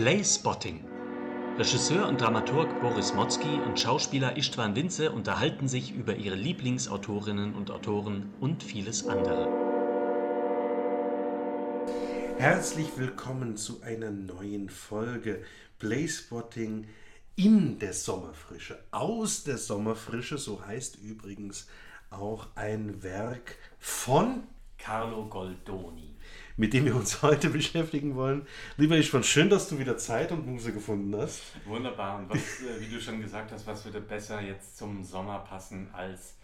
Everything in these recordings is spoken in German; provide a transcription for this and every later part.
Playspotting. Regisseur und Dramaturg Boris Motzki und Schauspieler Istvan Winze unterhalten sich über ihre Lieblingsautorinnen und Autoren und vieles andere. Herzlich willkommen zu einer neuen Folge Playspotting in der Sommerfrische. Aus der Sommerfrische, so heißt übrigens auch ein Werk von Carlo Goldoni. Mit dem wir uns heute beschäftigen wollen. Lieber Istvan, schön, dass du wieder Zeit und Muse gefunden hast. Wunderbar. Und was, äh, wie du schon gesagt hast, was würde besser jetzt zum Sommer passen als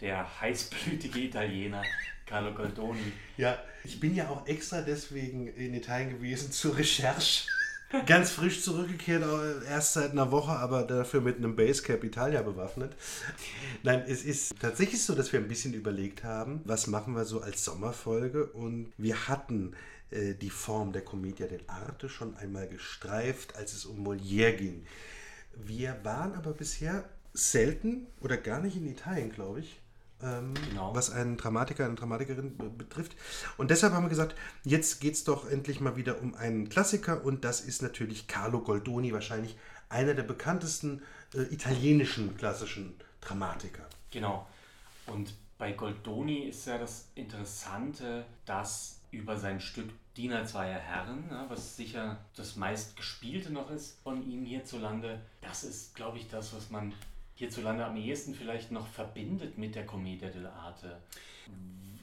der heißblütige Italiener Carlo Goldoni. Ja, ich bin ja auch extra deswegen in Italien gewesen zur Recherche. Ganz frisch zurückgekehrt, erst seit einer Woche, aber dafür mit einem Basecap Italia bewaffnet. Nein, es ist tatsächlich so, dass wir ein bisschen überlegt haben, was machen wir so als Sommerfolge und wir hatten äh, die Form der Commedia dell'arte schon einmal gestreift, als es um Molière ging. Wir waren aber bisher selten oder gar nicht in Italien, glaube ich ähm, genau. was einen Dramatiker, eine Dramatikerin betrifft. Und deshalb haben wir gesagt, jetzt geht es doch endlich mal wieder um einen Klassiker und das ist natürlich Carlo Goldoni, wahrscheinlich einer der bekanntesten äh, italienischen klassischen Dramatiker. Genau. Und bei Goldoni ist ja das Interessante, dass über sein Stück Diener zweier Herren, was sicher das meistgespielte noch ist von ihm hierzulande, das ist, glaube ich, das, was man hierzulande am ehesten vielleicht noch verbindet mit der Commedia dell'arte.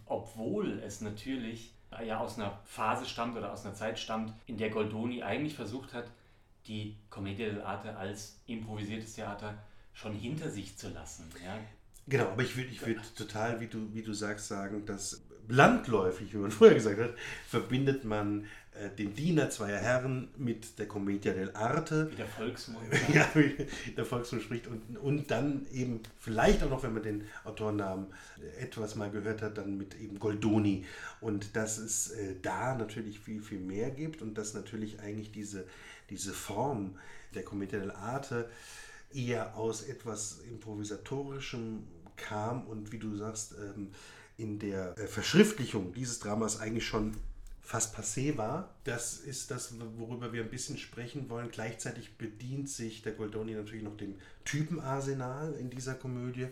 Obwohl es natürlich ja aus einer Phase stammt oder aus einer Zeit stammt, in der Goldoni eigentlich versucht hat, die Commedia dell'arte als improvisiertes Theater schon hinter sich zu lassen. Ja? Genau, aber ich würde ich würd total, wie du, wie du sagst, sagen, dass landläufig, wie man früher gesagt hat, verbindet man äh, den Diener zweier Herren mit der Commedia dell'arte. Wie der Volksmund. ja, wie der Volksmund spricht. Und, und dann eben, vielleicht auch noch, wenn man den Autornamen etwas mal gehört hat, dann mit eben Goldoni. Und dass es äh, da natürlich viel, viel mehr gibt und dass natürlich eigentlich diese, diese Form der Commedia dell'arte eher aus etwas Improvisatorischem kam und wie du sagst, ähm, in der äh, Verschriftlichung dieses Dramas eigentlich schon fast passé war. Das ist das, worüber wir ein bisschen sprechen wollen. Gleichzeitig bedient sich der Goldoni natürlich noch dem Typenarsenal in dieser Komödie.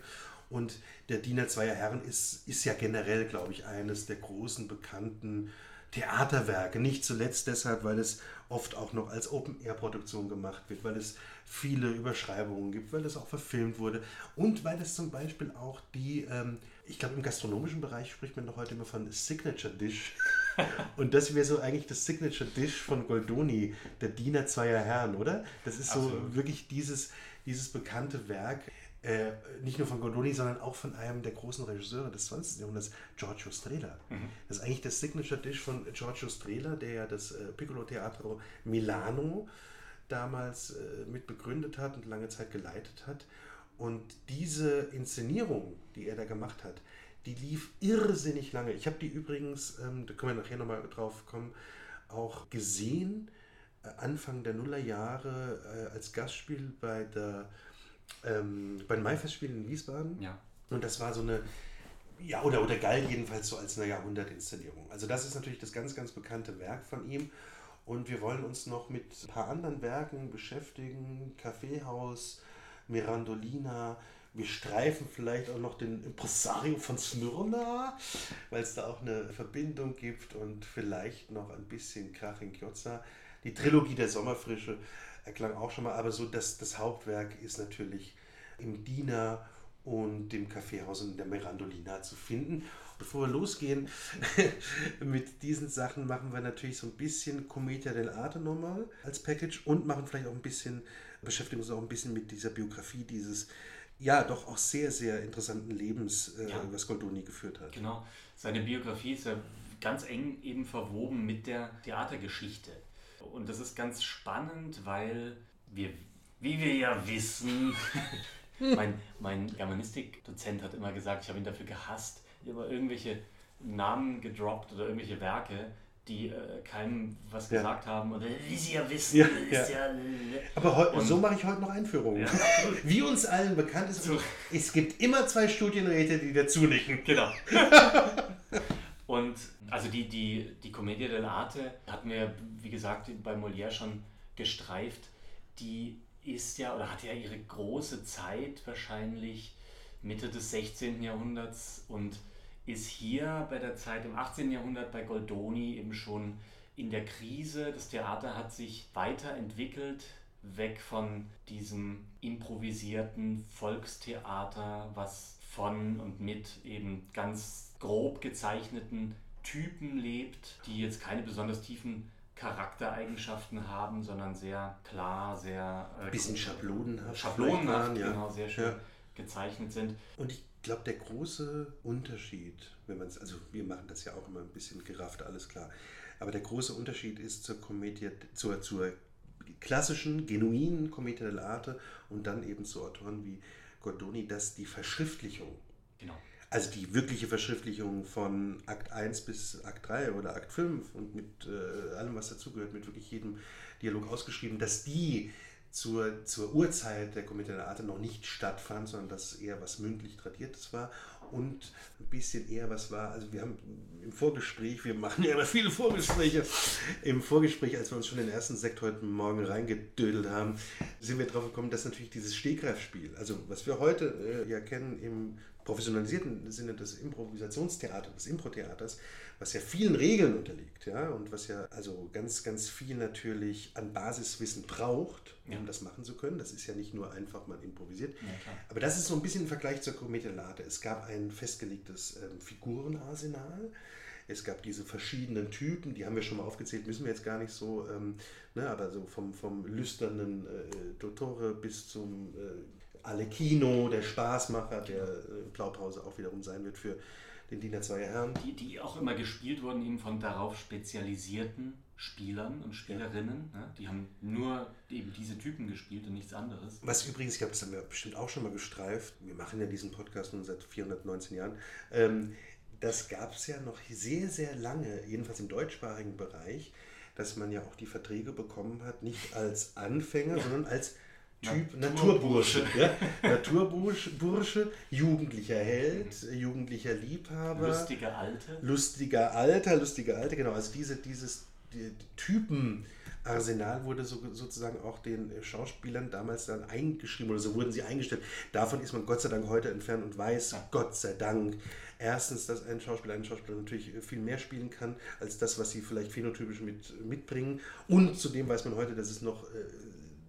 Und der Diener zweier Herren ist, ist ja generell, glaube ich, eines der großen bekannten Theaterwerke. Nicht zuletzt deshalb, weil es oft auch noch als Open-Air-Produktion gemacht wird, weil es viele Überschreibungen gibt, weil es auch verfilmt wurde und weil es zum Beispiel auch die, ähm, ich glaube im gastronomischen Bereich spricht man doch heute immer von Signature Dish. Und das wäre so eigentlich das Signature Dish von Goldoni, der Diener zweier Herren, oder? Das ist so Absolut. wirklich dieses, dieses bekannte Werk. Äh, nicht nur von Goldoni, sondern auch von einem der großen Regisseure des 20. Jahrhunderts, Giorgio Strehler. Mhm. Das ist eigentlich das Signature Dish von Giorgio Strehler, der ja das äh, Piccolo Teatro Milano damals äh, mit begründet hat und lange Zeit geleitet hat. Und diese Inszenierung, die er da gemacht hat, die lief irrsinnig lange. Ich habe die übrigens, ähm, da können wir nachher nochmal drauf kommen, auch gesehen, äh, Anfang der Nullerjahre äh, als Gastspiel bei der ähm, bei den Maifestspielen in Wiesbaden. Ja. Und das war so eine, ja, oder, oder galt jedenfalls so als eine Jahrhundertinszenierung. Also das ist natürlich das ganz, ganz bekannte Werk von ihm. Und wir wollen uns noch mit ein paar anderen Werken beschäftigen. Kaffeehaus, Mirandolina, wir streifen vielleicht auch noch den Impresario von Smyrna, weil es da auch eine Verbindung gibt und vielleicht noch ein bisschen Krach in Chiozza. Die Trilogie der Sommerfrische erklang auch schon mal, aber so das, das Hauptwerk ist natürlich im Diener und dem Kaffeehaus und der Mirandolina zu finden. Bevor wir losgehen mit diesen Sachen, machen wir natürlich so ein bisschen Commedia dell'arte nochmal als Package und machen vielleicht auch ein bisschen, beschäftigen uns auch ein bisschen mit dieser Biografie dieses ja, doch auch sehr, sehr interessanten Lebens, äh, ja. was Goldoni geführt hat. Genau. Seine Biografie ist ja ganz eng eben verwoben mit der Theatergeschichte. Und das ist ganz spannend, weil wir, wie wir ja wissen, mein, mein Germanistik-Dozent hat immer gesagt, ich habe ihn dafür gehasst, immer irgendwelche Namen gedroppt oder irgendwelche Werke, die äh, keinem was ja. gesagt haben. Und wie sie ja wissen, ja, ist ja. Aber und, so mache ich heute noch Einführungen. Ja. Wie uns allen bekannt ist, so. es gibt immer zwei Studienräte, die dazu nicken. Genau. und also die, die, die Commedia dell'arte hatten wir, wie gesagt, bei Molière schon gestreift, die ist ja oder hat ja ihre große Zeit wahrscheinlich Mitte des 16. Jahrhunderts und ist hier bei der Zeit im 18. Jahrhundert bei Goldoni eben schon in der Krise. Das Theater hat sich weiterentwickelt, weg von diesem improvisierten Volkstheater, was von und mit eben ganz grob gezeichneten Typen lebt, die jetzt keine besonders tiefen Charaktereigenschaften haben, sondern sehr klar, sehr. Äh, bisschen schablonenhaft. Schablonenhaft, ja. genau, sehr schön ja. gezeichnet sind. Und ich glaube, der große Unterschied, wenn man es, also wir machen das ja auch immer ein bisschen gerafft, alles klar. Aber der große Unterschied ist zur Komödie, zur, zur klassischen, genuinen Komödie dell'arte und dann eben zu Autoren wie Gordoni, dass die Verschriftlichung, genau. also die wirkliche Verschriftlichung von Akt 1 bis Akt 3 oder Akt 5 und mit äh, allem, was dazugehört, mit wirklich jedem Dialog ausgeschrieben, dass die zur, zur Urzeit der Komödie dell'arte noch nicht stattfand, sondern dass eher was mündlich Tradiertes war und ein bisschen eher was war. Also wir haben im Vorgespräch, wir machen ja immer viele Vorgespräche, im Vorgespräch, als wir uns schon den ersten Sekt heute Morgen reingedödelt haben, sind wir drauf gekommen, dass natürlich dieses Stehgreifspiel, also was wir heute äh, ja kennen im professionalisierten Sinne des Improvisationstheaters, des Impro-Theaters, was ja vielen Regeln unterliegt, ja, und was ja also ganz, ganz viel natürlich an Basiswissen braucht, um ja. das machen zu können. Das ist ja nicht nur einfach mal improvisiert. Ja, Aber das ist so ein bisschen im Vergleich zur Commedia Es gab ein festgelegtes ähm, Figurenarsenal. Es gab diese verschiedenen Typen, die haben wir schon mal aufgezählt, müssen wir jetzt gar nicht so, ähm, ne, aber so vom, vom lüsternen äh, Dottore bis zum äh, Alecchino, der Spaßmacher, der äh, Blaupause auch wiederum sein wird für den Diener zweier Herren. Die, die auch immer gespielt wurden eben von darauf spezialisierten Spielern und Spielerinnen. Ja. Ne? Die haben nur eben diese Typen gespielt und nichts anderes. Was übrigens, ich glaube, das haben wir bestimmt auch schon mal gestreift. Wir machen ja diesen Podcast nun seit 419 Jahren. Ähm, das gab es ja noch sehr, sehr lange, jedenfalls im deutschsprachigen Bereich, dass man ja auch die Verträge bekommen hat, nicht als Anfänger, ja. sondern als Typ Naturbursche. Naturbursche, ja? Naturbursche, jugendlicher Held, jugendlicher Liebhaber. Lustiger Alte. Lustiger Alter, lustiger Alte, genau. Also diese, dieses die, Typenarsenal wurde so, sozusagen auch den Schauspielern damals dann eingeschrieben oder so wurden sie eingestellt. Davon ist man Gott sei Dank heute entfernt und weiß, ja. Gott sei Dank, erstens, dass ein Schauspieler, ein Schauspieler natürlich viel mehr spielen kann, als das, was sie vielleicht phänotypisch mit, mitbringen. Und zudem weiß man heute, dass es noch äh,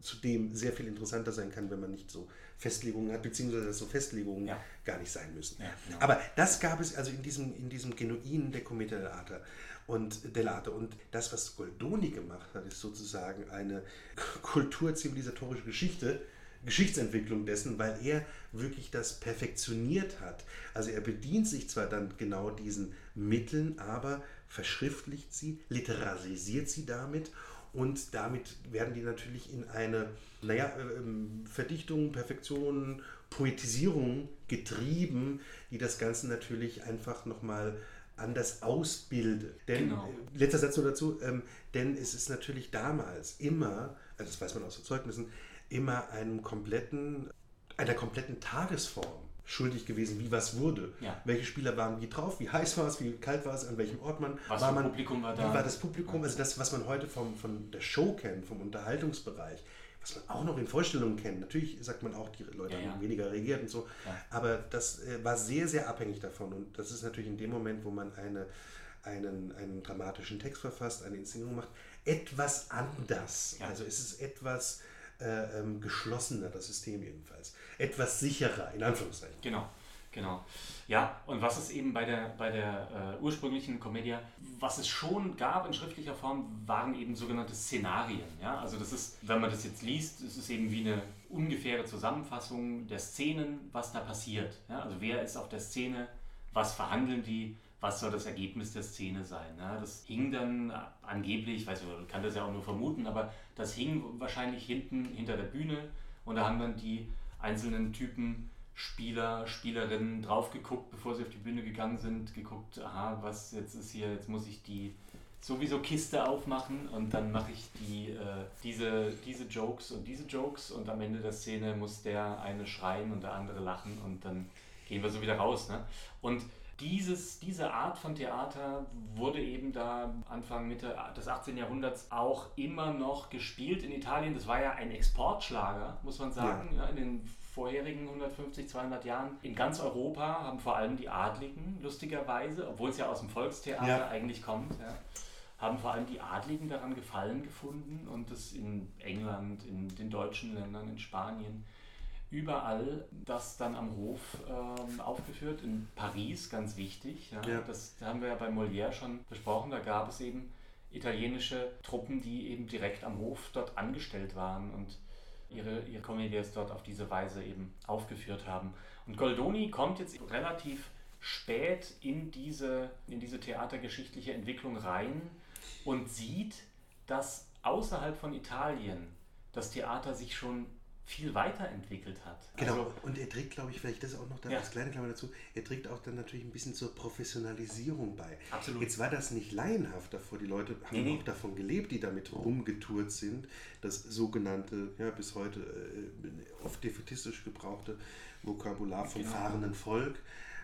zudem sehr viel interessanter sein kann, wenn man nicht so Festlegungen hat, beziehungsweise dass so Festlegungen ja. gar nicht sein müssen. Ja, genau. Aber das gab es also in diesem, in diesem genuinen der Commedia dell'arte und Delate. Und das, was Goldoni gemacht hat, ist sozusagen eine kulturzivilisatorische Geschichte, Geschichtsentwicklung dessen, weil er wirklich das perfektioniert hat. Also er bedient sich zwar dann genau diesen Mitteln, aber verschriftlicht sie, literarisiert sie damit und damit werden die natürlich in eine, naja, ähm, Verdichtung, Perfektion, Poetisierung getrieben, die das Ganze natürlich einfach nochmal anders ausbildet. Denn, genau. Äh, letzter Satz nur dazu, ähm, denn es ist natürlich damals immer, also das weiß man aus den Zeugnissen, immer einem kompletten, einer kompletten Tagesform schuldig gewesen, wie was wurde. Ja. Welche Spieler waren wie drauf, wie heiß war es, wie kalt war es, an welchem Ort man was war. Man, Publikum war da. Wie war das Publikum? Also das, was man heute vom, von der Show kennt, vom Unterhaltungsbereich, was man auch noch in Vorstellungen kennt. Natürlich sagt man auch, die Leute ja, haben ja. weniger reagiert und so. Aber das äh, war sehr, sehr abhängig davon. Und das ist natürlich in dem Moment, wo man eine, einen, einen dramatischen Text verfasst, eine Inszenierung macht, etwas anders. Also es ist etwas äh, ähm, geschlossener, das System jedenfalls. Etwas sicherer, in Anführungszeichen. Genau, genau. Ja, und was es eben bei der, bei der äh, ursprünglichen Comedia, was es schon gab in schriftlicher Form, waren eben sogenannte Szenarien. Ja? Also das ist, wenn man das jetzt liest, es ist eben wie eine ungefähre Zusammenfassung der Szenen, was da passiert. Ja? Also wer ist auf der Szene, was verhandeln die, was soll das Ergebnis der Szene sein. Ne? Das hing dann angeblich, ich weiß nicht, man kann das ja auch nur vermuten, aber das hing wahrscheinlich hinten hinter der Bühne und da haben dann die einzelnen Typen, Spieler, Spielerinnen drauf geguckt, bevor sie auf die Bühne gegangen sind, geguckt, aha, was jetzt ist hier, jetzt muss ich die sowieso Kiste aufmachen und dann mache ich die, äh, diese, diese Jokes und diese Jokes und am Ende der Szene muss der eine schreien und der andere lachen und dann gehen wir so wieder raus. Ne? Und Dieses, diese Art von Theater wurde eben da Anfang, Mitte des 18. Jahrhunderts auch immer noch gespielt in Italien. Das war ja ein Exportschlager, muss man sagen, ja. Ja, in den vorherigen 150, 200 Jahren. In ganz Europa haben vor allem die Adligen, lustigerweise, obwohl es ja aus dem Volkstheater ja. eigentlich kommt, haben vor allem die Adligen daran Gefallen gefunden und das in England, in den deutschen Ländern, in Spanien überall das dann am Hof ähm, aufgeführt. In Paris, ganz wichtig. Ja. Ja. Das haben wir ja bei Molière schon besprochen. Da gab es eben italienische Truppen, die eben direkt am Hof dort angestellt waren und ihre, ihre Comedies dort auf diese Weise eben aufgeführt haben. Und Goldoni kommt jetzt relativ spät in diese, in diese theatergeschichtliche Entwicklung rein und sieht, dass außerhalb von Italien das Theater sich schon viel weiterentwickelt hat. Genau, also, und er trägt, glaube ich, vielleicht das auch noch da, ja. als kleine Klammer dazu, er trägt auch dann natürlich ein bisschen zur Professionalisierung bei. Absolut. Jetzt war das nicht laienhaft davor, die Leute haben nee, auch davon gelebt, die damit rumgetourt sind, das sogenannte, ja bis heute äh, oft defetistisch gebrauchte Vokabular vom genau. fahrenden Volk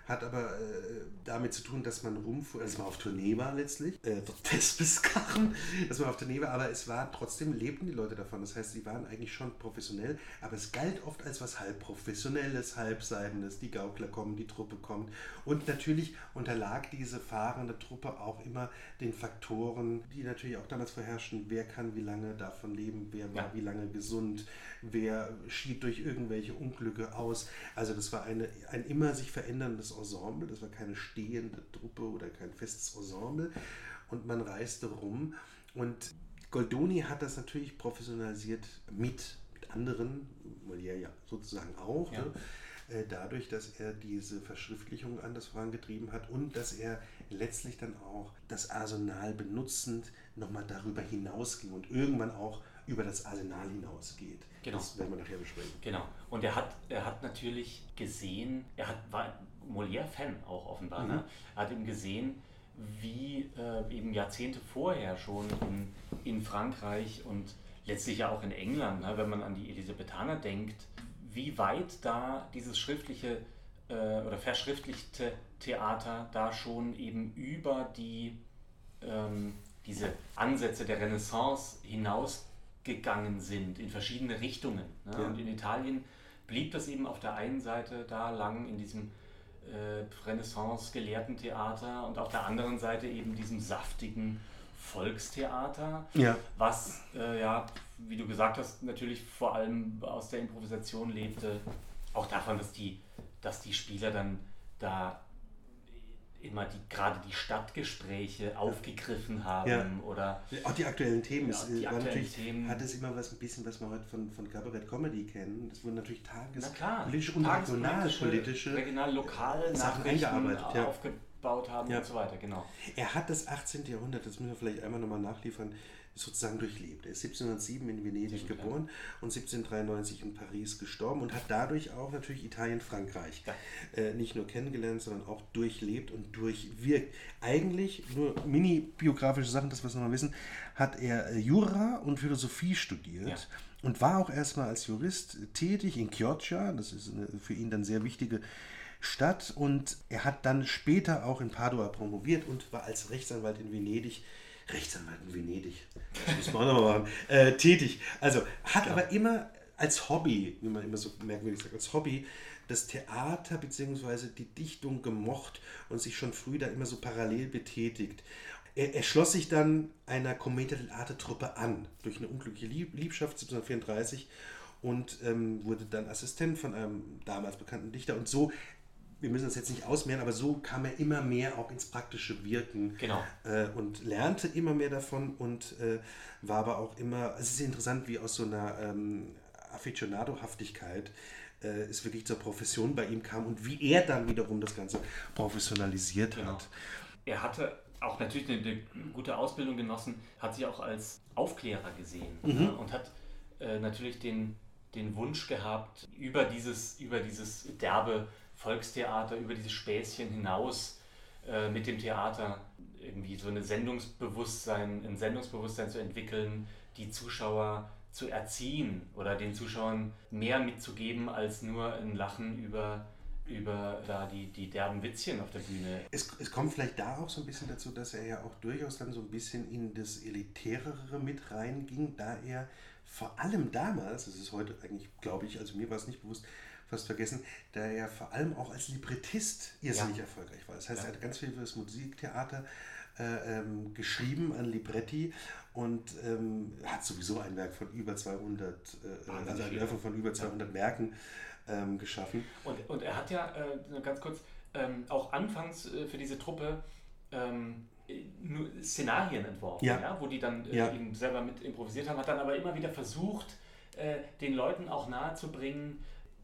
hat aber äh, damit zu tun, dass man rumfuhr, also man auf Tournee war letztlich, äh, Thespeskarren, dass man auf Tournee war, aber es war trotzdem, lebten die Leute davon. Das heißt, sie waren eigentlich schon professionell, aber es galt oft als was halb professionelles, halbseidendes. Die Gaukler kommen, die Truppe kommt. Und natürlich unterlag diese fahrende Truppe auch immer den Faktoren, die natürlich auch damals vorherrschen, wer kann wie lange davon leben, wer war ja. wie lange gesund, wer schied durch irgendwelche Unglücke aus. Also das war eine, ein immer sich veränderndes Ensemble, das war keine stehende Truppe oder kein festes Ensemble. Und man reiste rum. Und Goldoni hat das natürlich professionalisiert mit, mit anderen, Molière ja sozusagen auch. Ja. Ne? Äh, dadurch, dass er diese Verschriftlichung anders vorangetrieben hat und dass er letztlich dann auch das Arsenal benutzend nochmal darüber hinausging und irgendwann auch über das Arsenal hinausgeht. Genau. Das werden wir nachher besprechen. Genau. Und er hat, er hat natürlich gesehen, er hat, war Molière-Fan auch offenbar, ne? mhm. ne? hat eben gesehen, wie äh, eben Jahrzehnte vorher schon in, in Frankreich und letztlich ja auch in England, ne? wenn man an die Elisabethaner denkt, wie weit da dieses schriftliche äh, oder verschriftlichte Theater da schon eben über die ähm, diese Ansätze der Renaissance hinaus gegangen sind in verschiedene Richtungen. Ne? Ja. Und in Italien blieb das eben auf der einen Seite da lang in diesem äh, Renaissance-Gelehrtentheater und auf der anderen Seite eben diesem saftigen Volkstheater, ja. was äh, ja, wie du gesagt hast, natürlich vor allem aus der Improvisation lebte, auch davon, dass die, dass die Spieler dann da immer die, gerade die Stadtgespräche aufgegriffen haben ja. oder auch die aktuellen Themen. Ja, die aktuellen natürlich, Themen. hat es immer was ein bisschen, was wir heute von, von Kabarett Comedy kennen. Das wurden natürlich tagespolitische und regionalpolitische regional lokal Sachen eingearbeitet, ja. aufgebaut haben ja. und so weiter. Genau. Er hat das 18. Jahrhundert, das müssen wir vielleicht einmal nochmal nachliefern, sozusagen durchlebt. Er ist 1707 in Venedig geboren und 1793 in Paris gestorben und hat dadurch auch natürlich Italien, Frankreich äh, nicht nur kennengelernt, sondern auch durchlebt und durchwirkt. Eigentlich nur mini-biografische Sachen, das wir noch mal wissen, hat er äh, Jura und Philosophie studiert. Ja. Und war auch erstmal als Jurist tätig in Chioggia, das ist eine für ihn dann sehr wichtige Stadt. Und er hat dann später auch in Padua promoviert und war als Rechtsanwalt in Venedig Rechtsanwalt in Venedig, das muss man auch nochmal machen, äh, tätig. Also hat Klar. aber immer als Hobby, wie man immer so merkwürdig sagt, als Hobby das Theater bzw. die Dichtung gemocht und sich schon früh da immer so parallel betätigt. Er, er schloss sich dann einer Commedia dell'arte Truppe an, durch eine unglückliche Liebschaft 1734 und ähm, wurde dann Assistent von einem damals bekannten Dichter und so wir müssen das jetzt nicht ausmehren, aber so kam er immer mehr auch ins praktische Wirken genau. äh, und lernte immer mehr davon und äh, war aber auch immer, es ist interessant, wie aus so einer ähm, Aficionado-Haftigkeit äh, es wirklich zur Profession bei ihm kam und wie er dann wiederum das Ganze professionalisiert genau. hat. Er hatte auch natürlich eine, eine, gute Ausbildung genossen, hat sich auch als Aufklärer gesehen mhm. ne? und hat äh, natürlich den, den Wunsch gehabt, über dieses, über dieses derbe Volkstheater über dieses Späßchen hinaus äh, mit dem Theater irgendwie so eine Sendungsbewusstsein, ein Sendungsbewusstsein zu entwickeln, die Zuschauer zu erziehen oder den Zuschauern mehr mitzugeben als nur ein Lachen über über da die, die derben Witzchen auf der Bühne. Es, es kommt vielleicht da auch so ein bisschen dazu, dass er ja auch durchaus dann so ein bisschen in das Elitärere mit reinging, da er vor allem damals, das ist heute eigentlich, glaube ich, also mir war es nicht bewusst, fast vergessen, da er vor allem auch als Librettist irrsinnig ja. erfolgreich war. Das heißt, ja. er hat ganz viel für das Musiktheater äh, ähm, geschrieben an Libretti und ähm, hat sowieso ein Werk von über 200, äh, also ein Werk von über 200 ja. Werken ähm, geschaffen. Und, und er hat ja, äh, ganz kurz, ähm, auch anfangs äh, für diese Truppe ähm, nur Szenarien entworfen, ja. ja wo die dann äh, ja. eben selber mit improvisiert haben, hat dann aber immer wieder versucht, äh, den Leuten auch nahezubringen,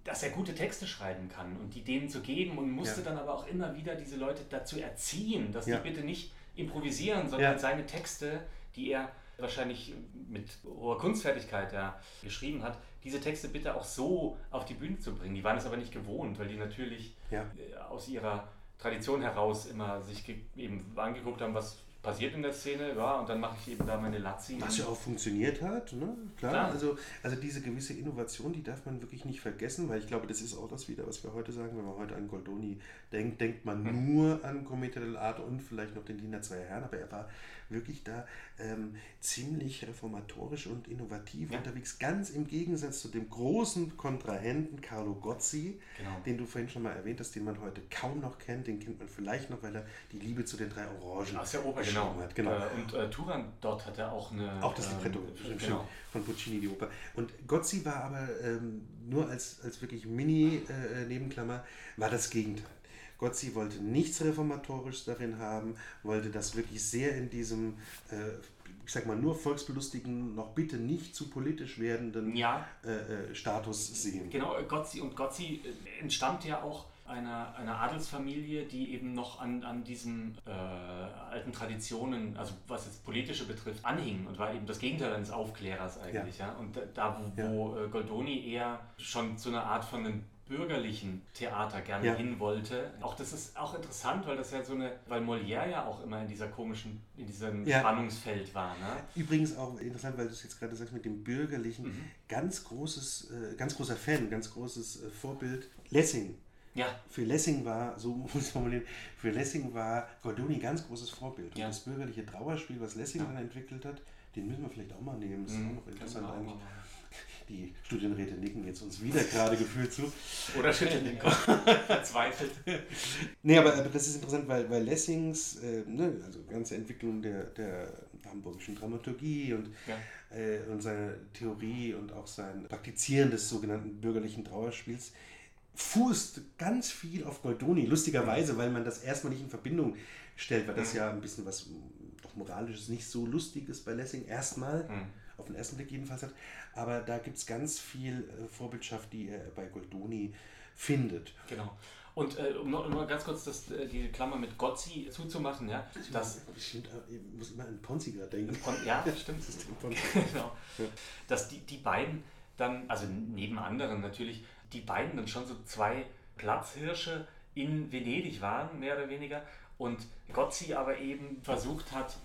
dass er gute Texte schreiben kann und die denen zu geben und musste ja. dann aber auch immer wieder diese Leute dazu erziehen, dass die bitte nicht improvisieren, sondern seine Texte, die er wahrscheinlich mit hoher Kunstfertigkeit ja, geschrieben hat, diese Texte bitte auch so auf die Bühne zu bringen. Die waren es aber nicht gewohnt, weil die natürlich ja. Äh, aus ihrer Tradition heraus immer sich eben angeguckt haben, was passiert in der Szene, ja, und dann mache ich eben da meine Lazzi. Was ja auch funktioniert hat, ne? Klar. Klar. Also, also diese gewisse Innovation, die darf man wirklich nicht vergessen, weil ich glaube, das ist auch das wieder, was wir heute sagen, wenn man heute an Goldoni denkt, denkt man mhm. nur an Cometa dell'Arte und vielleicht noch den Diener zweier Herren, aber er war wirklich da ähm, ziemlich reformatorisch und innovativ ja. unterwegs, ganz im Gegensatz zu dem großen Kontrahenten Carlo Gozzi, genau. den du vorhin schon mal erwähnt hast, den man heute kaum noch kennt, den kennt man vielleicht noch, weil er die Liebe zu den drei Orangen Aus der Oper, genau. hat. Genau. Äh, und äh, Turan dort hat er auch eine... Auch das Libretto, äh, genau. von Puccini, die Oper. Und Gozzi war aber ähm, nur als, als wirklich Mini-Nebenklammer, äh, war das Gegenteil. Gotzi wollte nichts Reformatorisches darin haben, wollte das wirklich sehr in diesem, äh, ich sag mal, nur volksbelustigen, noch bitte nicht zu politisch werdenden ja. äh, äh Status sehen. Genau, Gotzi und Gotzi äh, entstammt ja auch einer, einer Adelsfamilie, die eben noch an, an diesen äh, alten Traditionen, also was das Politische betrifft, anhing und war eben das Gegenteil eines Aufklärers eigentlich. Ja. ja? Und da, wo, ja. wo äh, Goldoni eher schon zu einer Art von einem bürgerlichen Theater gerne ja. hin wollte. Auch das ist auch interessant, weil das ja so eine, weil Molière ja auch immer in dieser komischen, in diesem ja. Spannungsfeld war. Ne? Übrigens auch interessant, weil du es jetzt gerade sagst mit dem bürgerlichen, mhm. ganz großes, äh, ganz großer Fan, ganz großes äh, Vorbild, Lessing. Ja. Für Lessing war, so muss ich formulieren, für Lessing war Goldoni ganz großes Vorbild. Und ja. das bürgerliche Trauerspiel, was Lessing dann entwickelt hat, den müssen wir vielleicht auch mal nehmen. Das ist mhm. auch noch interessant eigentlich. Die Studienräte nicken jetzt uns wieder gerade gefühlt zu. Oder schütteln den Kopf. Verzweifelt. nee, aber, aber das ist interessant, weil, weil Lessings, äh, ne, also ganze Entwicklung der, der hamburgischen Dramaturgie und, ja. äh, und seine Theorie und auch sein Praktizieren des sogenannten bürgerlichen Trauerspiels fußt ganz viel auf Goldoni. Lustigerweise, weil man das erstmal nicht in Verbindung stellt, weil das mhm. ja ein bisschen was doch moralisches, nicht so lustiges bei Lessing erstmal. Mhm auf den ersten Blick jedenfalls hat. Aber da gibt es ganz viel äh, Vorbildschaft, die er bei Goldoni findet. Genau. Und äh, um noch mal ganz kurz das, äh, die Klammer mit Gozzi zuzumachen, ja, das, stimmt, äh, ich muss immer an Ponzi gerade denken. Pon ja, stimmt. Das genau. Ja. Dass die, die beiden dann, also neben anderen natürlich, die beiden dann schon so zwei Platzhirsche in Venedig waren, mehr oder weniger, und Gozzi aber eben versucht hat,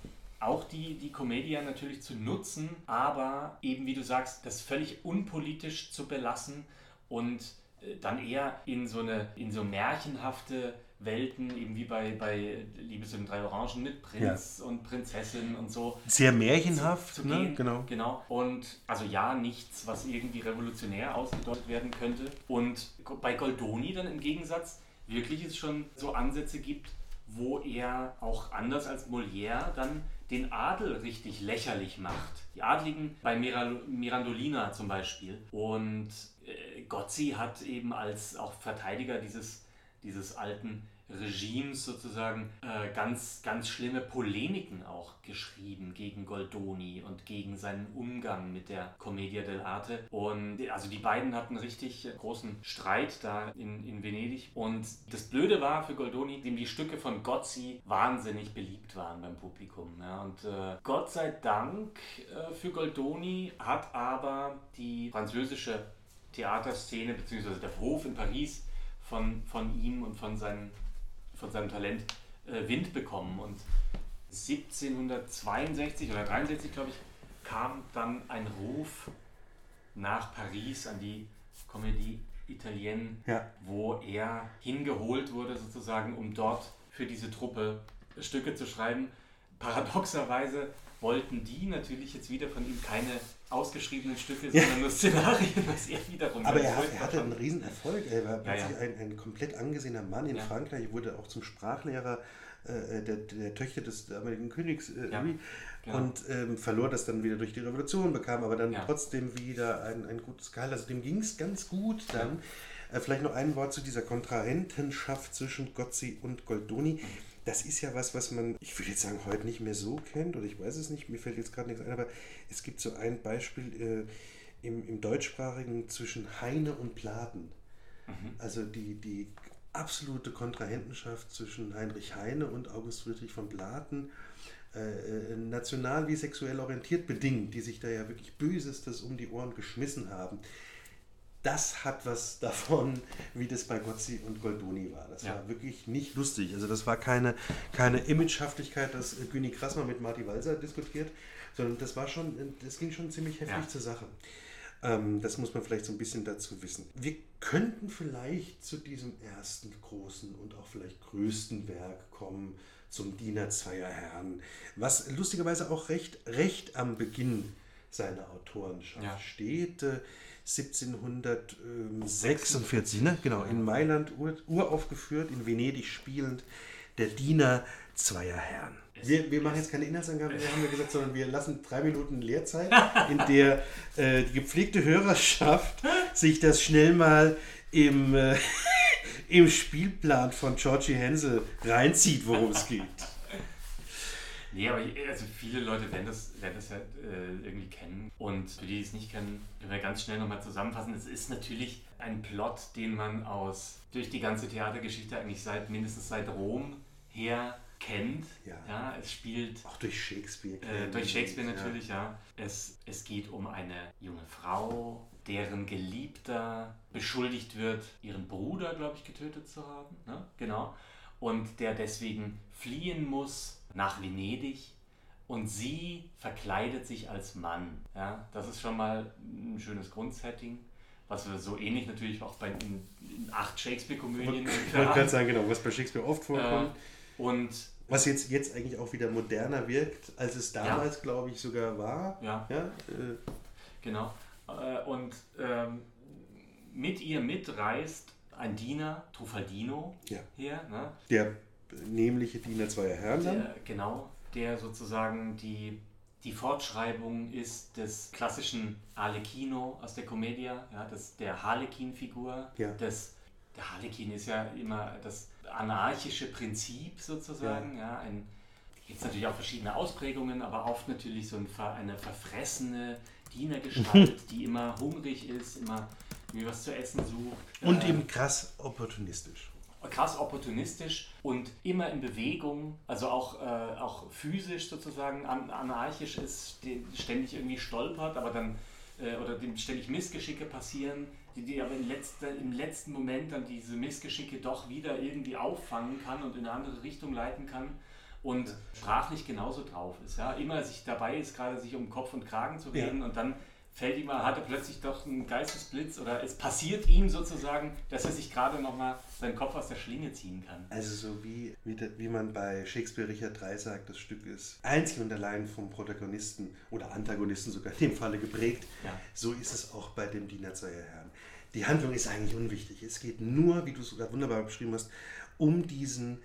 auch die, die Comedia natürlich zu nutzen, aber eben, wie du sagst, das völlig unpolitisch zu belassen und äh, dann eher in so eine in so märchenhafte Welten, eben wie bei, bei Liebe zu den drei Orangen mit Prinz ja. und Prinzessin und so. Sehr märchenhaft, zu, zu ne? Genau. genau. Und also ja, nichts, was irgendwie revolutionär ausgedeutet werden könnte. Und bei Goldoni dann im Gegensatz wirklich es schon so Ansätze gibt, wo er auch anders als Molière dann den Adel richtig lächerlich macht. Die Adligen bei Mirandolina zum Beispiel. Und äh, Gozzi hat eben als auch Verteidiger dieses, dieses alten Regimes sozusagen äh, ganz, ganz schlimme Polemiken auch geschrieben gegen Goldoni und gegen seinen Umgang mit der Commedia dell'arte. Und also die beiden hatten richtig großen Streit da in, in Venedig. Und das Blöde war für Goldoni, dem die Stücke von Gozzi wahnsinnig beliebt waren beim Publikum. Ja. Und äh, Gott sei Dank äh, für Goldoni hat aber die französische Theaterszene bzw. der Hof in Paris von, von ihm und von seinen von seinem Talent äh, Wind bekommen. Und 1762 oder 63, glaube ich, kam dann ein Ruf nach Paris an die Comédie Italien, Ja. wo er hingeholt wurde sozusagen, um dort für diese Truppe Stücke zu schreiben. Paradoxerweise wollten die natürlich jetzt wieder von ihm keine ausgeschriebenen Stücke, Ja. sondern nur Szenarien, was er wiederum Aber er, hat, er hatte einen fand. riesen Erfolg. Er war Ja, plötzlich ja. Ein, ein komplett angesehener Mann in Ja. Frankreich, wurde auch zum Sprachlehrer äh, der, der Töchter des damaligen Königs äh, Ja, genau. und ähm, verlor das dann wieder durch die Revolution, bekam aber dann Ja. trotzdem wieder ein, ein gutes Gehalt. Also dem ging es ganz gut dann. Äh, vielleicht noch ein Wort zu dieser Kontrahentenschaft zwischen Gozzi und Goldoni. Das ist ja was, was man, ich würde jetzt sagen, heute nicht mehr so kennt, oder ich weiß es nicht, mir fällt jetzt gerade nichts ein, aber es gibt so ein Beispiel äh, im, im deutschsprachigen zwischen Heine und Platen. Also die, die absolute Kontrahentenschaft zwischen Heinrich Heine und August Friedrich von Platen, äh, äh, national wie sexuell orientiert bedingt, die sich da ja wirklich Bösestes um die Ohren geschmissen haben. Das hat was davon, wie das bei Gozzi und Goldoni war. Das Ja. war wirklich nicht lustig. Also das war keine, keine Imagehaftigkeit, dass äh, Güni Krassmann mit Marty Walser diskutiert, sondern das war schon, äh, das ging schon ziemlich heftig Ja. zur Sache. Ähm, das muss man vielleicht so ein bisschen dazu wissen. Wir könnten vielleicht zu diesem ersten großen und auch vielleicht größten Werk kommen, zum Diener zweier Herren, was lustigerweise auch recht, recht am Beginn seiner Autorenschaft Ja. steht. Äh, 1746, ne? genau, in Mailand ur, uraufgeführt, in Venedig spielend, der Diener zweier Herren. Wir, wir machen jetzt keine Inhaltsangabe, mehr, haben wir gesagt, sondern wir lassen drei Minuten Lehrzeit, in der äh, die gepflegte Hörerschaft sich das schnell mal im, äh, im Spielplan von Georgie Hensel reinzieht, worum es geht. Nee, aber ich- also viele Leute werden das, werden das ja äh, irgendwie kennen. Und für die, die es nicht kennen, können wir ganz schnell nochmal zusammenfassen. Es ist natürlich ein Plot, den man aus durch die ganze Theatergeschichte eigentlich seit mindestens seit Rom her kennt. Ja. es spielt Auch durch Shakespeare. äh, durch Shakespeare natürlich, ja. Es, es geht um eine junge Frau, deren Geliebter beschuldigt wird, ihren Bruder, glaube ich, getötet zu haben. Ne? Genau. Und der deswegen fliehen muss nach Venedig. Und sie verkleidet sich als Mann. Ja? Das ist schon mal ein schönes Grundsetting. Was wir so ähnlich natürlich auch bei in, in acht Shakespeare-Komödien Ich wollte gerade sagen, genau, was bei Shakespeare oft äh, vorkommt. Und Was jetzt, jetzt eigentlich auch wieder moderner wirkt, als es damals, glaube ich, sogar war. ja, Ja, äh, Genau. Äh, Und ähm, mit ihr mitreist ein Diener, Trufaldino, Ja. her, ne? der nämliche Diener zweier Herren dann. der, genau, der sozusagen die, die Fortschreibung ist des klassischen Arlecchino aus der Commedia, ja, das, der Harlequin-Figur. Ja. Das, der Harlequin ist ja immer das anarchische Prinzip sozusagen. Ja. ein, gibt es natürlich auch verschiedene Ausprägungen, aber oft natürlich so ein, eine verfressene Dienergestalt, die immer hungrig ist, immer irgendwie was zu essen sucht. Und eben krass opportunistisch. Krass opportunistisch und immer in Bewegung, also auch, äh, auch physisch sozusagen an, anarchisch ist, ständig irgendwie stolpert, aber dann äh, oder dem ständig Missgeschicke passieren, die, die aber im letzten, im letzten Moment dann diese Missgeschicke doch wieder irgendwie auffangen kann und in eine andere Richtung leiten kann und sprachlich genauso drauf ist. Ja? Immer sich dabei ist, gerade sich um Kopf und Kragen zu reden und dann fällt ihm, hat er plötzlich doch einen Geistesblitz oder es passiert ihm sozusagen, dass er sich gerade nochmal seinen Kopf aus der Schlinge ziehen kann. Also so wie, wie, wie man bei Shakespeare Richard III sagt, das Stück ist einzig und allein vom Protagonisten oder Antagonisten sogar in dem Falle geprägt. Ja. So ist es auch bei dem Diener zweier Herren. Die Handlung ist eigentlich unwichtig. Es geht nur, wie du es gerade wunderbar beschrieben hast, um diesen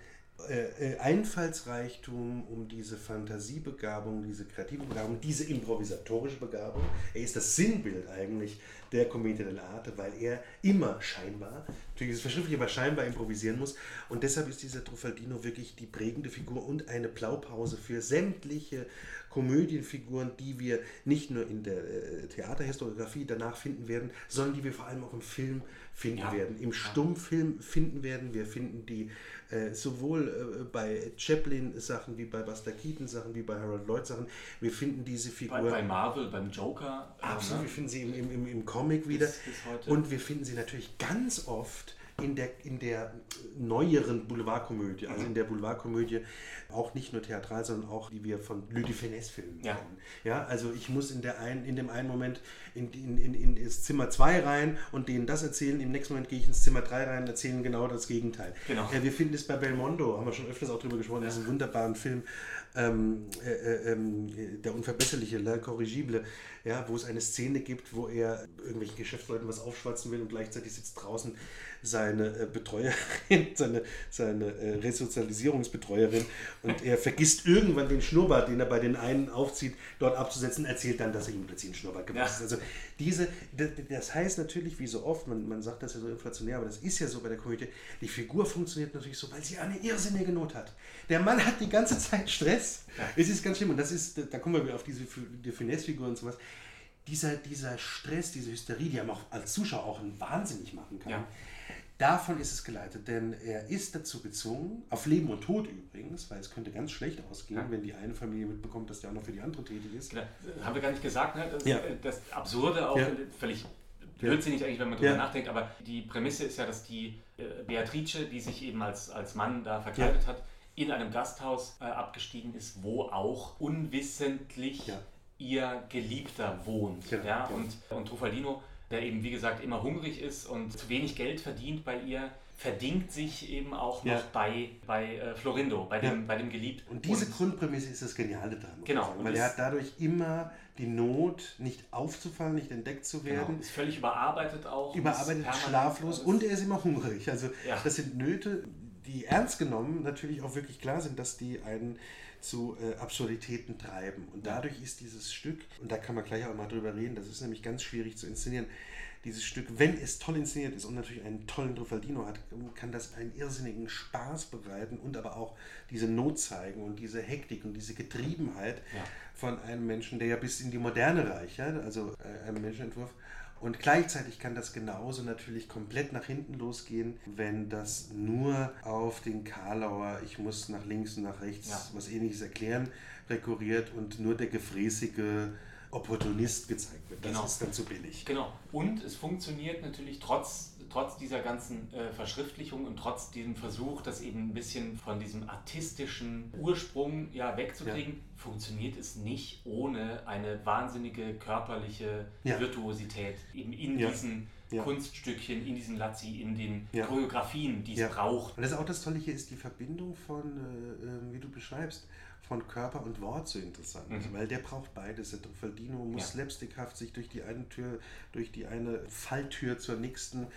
äh, äh, Einfallsreichtum, um diese Fantasiebegabung, diese kreative Begabung, diese improvisatorische Begabung. Er ist das Sinnbild eigentlich der Commedia dell'arte, weil er immer scheinbar, natürlich ist es verschriftlich, aber scheinbar improvisieren muss. Und deshalb ist dieser Truffaldino wirklich die prägende Figur und eine Blaupause für sämtliche Komödienfiguren, die wir nicht nur in der äh, Theaterhistoriografie danach finden werden, sondern die wir vor allem auch im Film finden Ja. werden, im Stummfilm finden werden. Wir finden die äh, sowohl äh, bei Chaplin Sachen wie bei Buster Keaton Sachen wie bei Harold Lloyd Sachen. Wir finden diese Figur Bei, bei Marvel, beim Joker. äh, absolut. ne? Wir finden sie im, im, im, im Comic wieder Bis- bis und wir finden sie natürlich ganz oft in der, in der neueren Boulevardkomödie, also in der Boulevardkomödie auch nicht nur theatral, sondern auch, die wir von Louis de Finesse-Filmen Ja. kennen. Ja, also ich muss in, der ein, in dem einen Moment in, in, in, in das Zimmer 2 rein und denen das erzählen, im nächsten Moment gehe ich ins Zimmer 3 rein und erzählen genau das Gegenteil. Genau. Ja, wir finden es bei Belmondo, haben wir schon öfters auch drüber gesprochen, diesen wunderbaren Film, ähm, äh, äh, ähm, Der Unverbesserliche, L'Incorrigible, ja, wo es eine Szene gibt, wo er irgendwelchen Geschäftsleuten was aufschwatzen will und gleichzeitig sitzt draußen seine äh, Betreuerin, seine, seine äh, Resozialisierungsbetreuerin und er vergisst irgendwann den Schnurrbart, den er bei den einen aufzieht, dort abzusetzen, erzählt dann, dass er ihm plötzlich einen Schnurrbart gemacht Ja. hat. Also diese, das heißt natürlich, wie so oft, man, man sagt das ja so inflationär, aber das ist ja so bei der Komödie, die Figur funktioniert natürlich so, weil sie eine irrsinnige Not hat. Der Mann hat die ganze Zeit Stress. Es ist ganz schlimm und das ist, da kommen wir wieder auf diese die Finesse-Figur und sowas. Dieser, dieser Stress, diese Hysterie, die einem auch als Zuschauer auch wahnsinnig machen kann. Ja. Davon ist es geleitet, denn er ist dazu gezwungen, auf Leben und Tod übrigens, weil es könnte ganz schlecht ausgehen, wenn die eine Familie mitbekommt, dass der auch noch für die andere tätig ist. Genau. Haben wir gar nicht gesagt, ne? das, Ja. das Absurde auch, Ja. völlig blödsinnig eigentlich, wenn man drüber Ja. nachdenkt, aber die Prämisse ist ja, dass die äh, Beatrice, die sich eben als, als Mann da verkleidet hat, in einem Gasthaus äh, abgestiegen ist, wo auch unwissentlich ihr Geliebter wohnt. Genau, ja? Und, und Truffaldino, der eben wie gesagt immer hungrig ist und zu wenig Geld verdient bei ihr, verdingt sich eben auch noch Ja. bei, bei äh, Florindo, bei dem, Ja. bei dem Geliebten. Und diese Grundprämisse ist das Geniale daran. Genau. Und Weil er hat dadurch immer die Not, nicht aufzufallen, nicht entdeckt zu Genau, werden. ist völlig überarbeitet auch. überarbeitet, ist schlaflos alles- und er ist immer hungrig. Also Ja. das sind Nöte, die ernst genommen natürlich auch wirklich klar sind, dass die einen zu äh, Absurditäten treiben. Und dadurch ist dieses Stück, und da kann man gleich auch mal drüber reden, das ist nämlich ganz schwierig zu inszenieren, dieses Stück, wenn es toll inszeniert ist und natürlich einen tollen Truffaldino hat, kann das einen irrsinnigen Spaß bereiten und aber auch diese Not zeigen und diese Hektik und diese Getriebenheit Ja. von einem Menschen, der ja bis in die Moderne reicht, ja? also äh, einem Menschenentwurf. Und gleichzeitig kann das genauso natürlich komplett nach hinten losgehen, wenn das nur auf den Karlauer, ich muss nach links und nach rechts Ja. was ähnliches erklären, rekurriert und nur der gefräßige Opportunist gezeigt wird. Das Genau. ist dann zu billig. Genau. Und es funktioniert natürlich trotz, trotz dieser ganzen äh, Verschriftlichung und trotz diesem Versuch, das eben ein bisschen von diesem artistischen Ursprung ja, wegzukriegen, funktioniert es nicht ohne eine wahnsinnige körperliche Ja. Virtuosität eben in Ja. diesen Ja. Kunststückchen, in diesen Lazzi, in den Ja. Choreografien, die es Ja. braucht. Und das ist auch das Tolle hier ist die Verbindung von, äh, äh, wie du beschreibst, von Körper und Wort so interessant. Mhm. Weil der braucht beides. Der Truffaldino muss Ja. slapstickhaft sich durch die eine Tür, durch die eine Falltür zur nächsten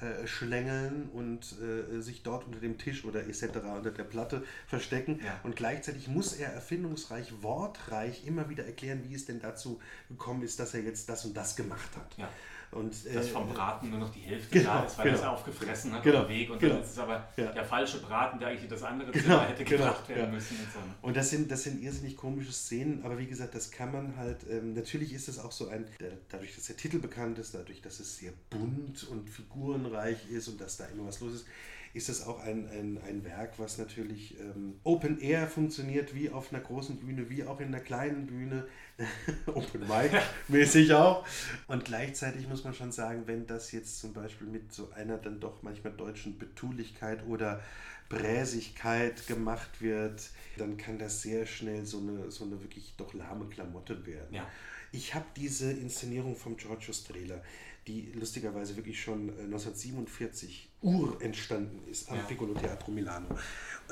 äh, schlängeln und äh, sich dort unter dem Tisch oder etc. unter der Platte verstecken. Ja. Und gleichzeitig muss er erfindungsreich, wortreich immer wieder erklären, wie es denn dazu gekommen ist, dass er jetzt das und das gemacht hat. Ja. Und, Dass äh, vom Braten nur noch die Hälfte genau, da ist, weil er es genau. aufgefressen hat Genau, auf dem Weg. Und genau. dann ist es aber Ja. der falsche Braten, der eigentlich in das andere Zimmer Genau, hätte genau, gebracht werden ja. müssen. Und so. Und das sind, das sind irrsinnig komische Szenen, aber wie gesagt, das kann man halt, ähm, natürlich ist es auch so ein, der, dadurch, dass der Titel bekannt ist, dadurch, dass es sehr bunt und figurenreich ist und dass da immer was los ist, ist es auch ein, ein, ein Werk, was natürlich ähm, Open Air funktioniert, wie auf einer großen Bühne, wie auch in einer kleinen Bühne, Open Mic mäßig auch. Und gleichzeitig muss man schon sagen, wenn das jetzt zum Beispiel mit so einer dann doch manchmal deutschen Betulichkeit oder Bräsigkeit gemacht wird, dann kann das sehr schnell so eine, so eine wirklich doch lahme Klamotte werden. Ja. Ich habe diese Inszenierung vom Giorgio Strehler, die lustigerweise wirklich schon äh, 1947 ur entstanden ist am Ja. Piccolo Teatro Milano.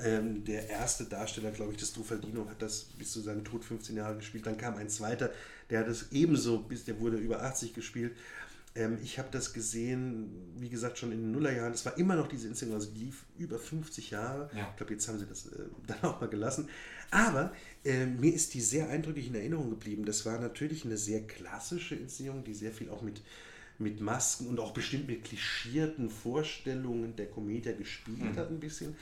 Ähm, der erste Darsteller, glaube ich, des Truffaldino hat das bis zu seinem Tod 15 Jahre gespielt. Dann kam ein zweiter, der hat es ebenso, bis der wurde über 80 gespielt. Ähm, ich habe das gesehen, wie gesagt, schon in den Nullerjahren. Das war immer noch diese Inszenierung, also die lief über 50 Jahre. Ja. Ich glaube, jetzt haben sie das äh, dann auch mal gelassen. Aber äh, mir ist die sehr eindrücklich in Erinnerung geblieben. Das war natürlich eine sehr klassische Inszenierung, die sehr viel auch mit, mit Masken und auch bestimmt mit klischierten Vorstellungen der Komödie gespielt hat, ein bisschen.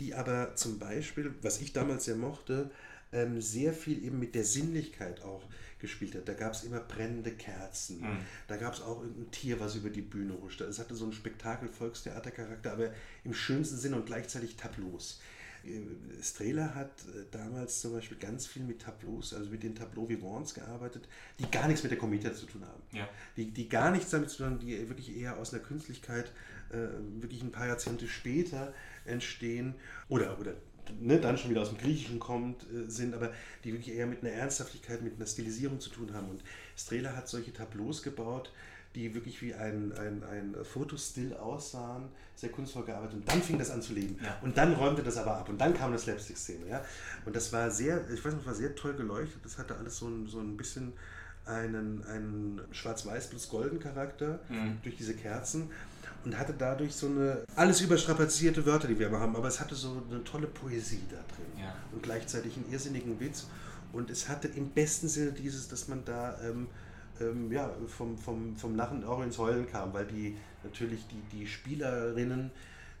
Die aber zum Beispiel, was ich damals sehr mochte, ähm, sehr viel eben mit der Sinnlichkeit auch gespielt hat. Da gab es immer brennende Kerzen. Mhm. Da gab es auch irgendein Tier, was über die Bühne huschte. Es hatte so einen Spektakel-Volkstheater-Charakter, aber im schönsten Sinne und gleichzeitig Tableaus. Äh, Strehler hat äh, damals zum Beispiel ganz viel mit Tableaus, also mit den Tableau Vivants gearbeitet, die gar nichts mit der Comedia zu tun haben. Ja. Die, die gar nichts damit zu tun haben, die wirklich eher aus einer Künstlichkeit äh, wirklich ein paar Jahrzehnte später entstehen oder, oder ne, dann schon wieder aus dem Griechischen kommt, äh, sind, aber die wirklich eher mit einer Ernsthaftigkeit, mit einer Stilisierung zu tun haben. Und Strehler hat solche Tableaus gebaut, die wirklich wie ein, ein, ein Fotostill aussahen, sehr kunstvoll gearbeitet. Und dann fing das an zu leben. Ja. Und dann räumte das aber ab. Und dann kam eine Slapstick-Szene. Ja? Und das war sehr, ich weiß nicht, war sehr toll geleuchtet. Das hatte alles so ein, so ein bisschen einen, einen schwarz-weiß plus golden Charakter Mhm. durch diese Kerzen und hatte dadurch so eine alles überstrapazierte Wörter, die wir immer haben, aber es hatte so eine tolle Poesie da drin Ja. und gleichzeitig einen irrsinnigen Witz und es hatte im besten Sinne dieses, dass man da ähm, ähm, ja, vom, vom, vom Lachen auch ins Heulen kam, weil die natürlich die, die Spielerinnen,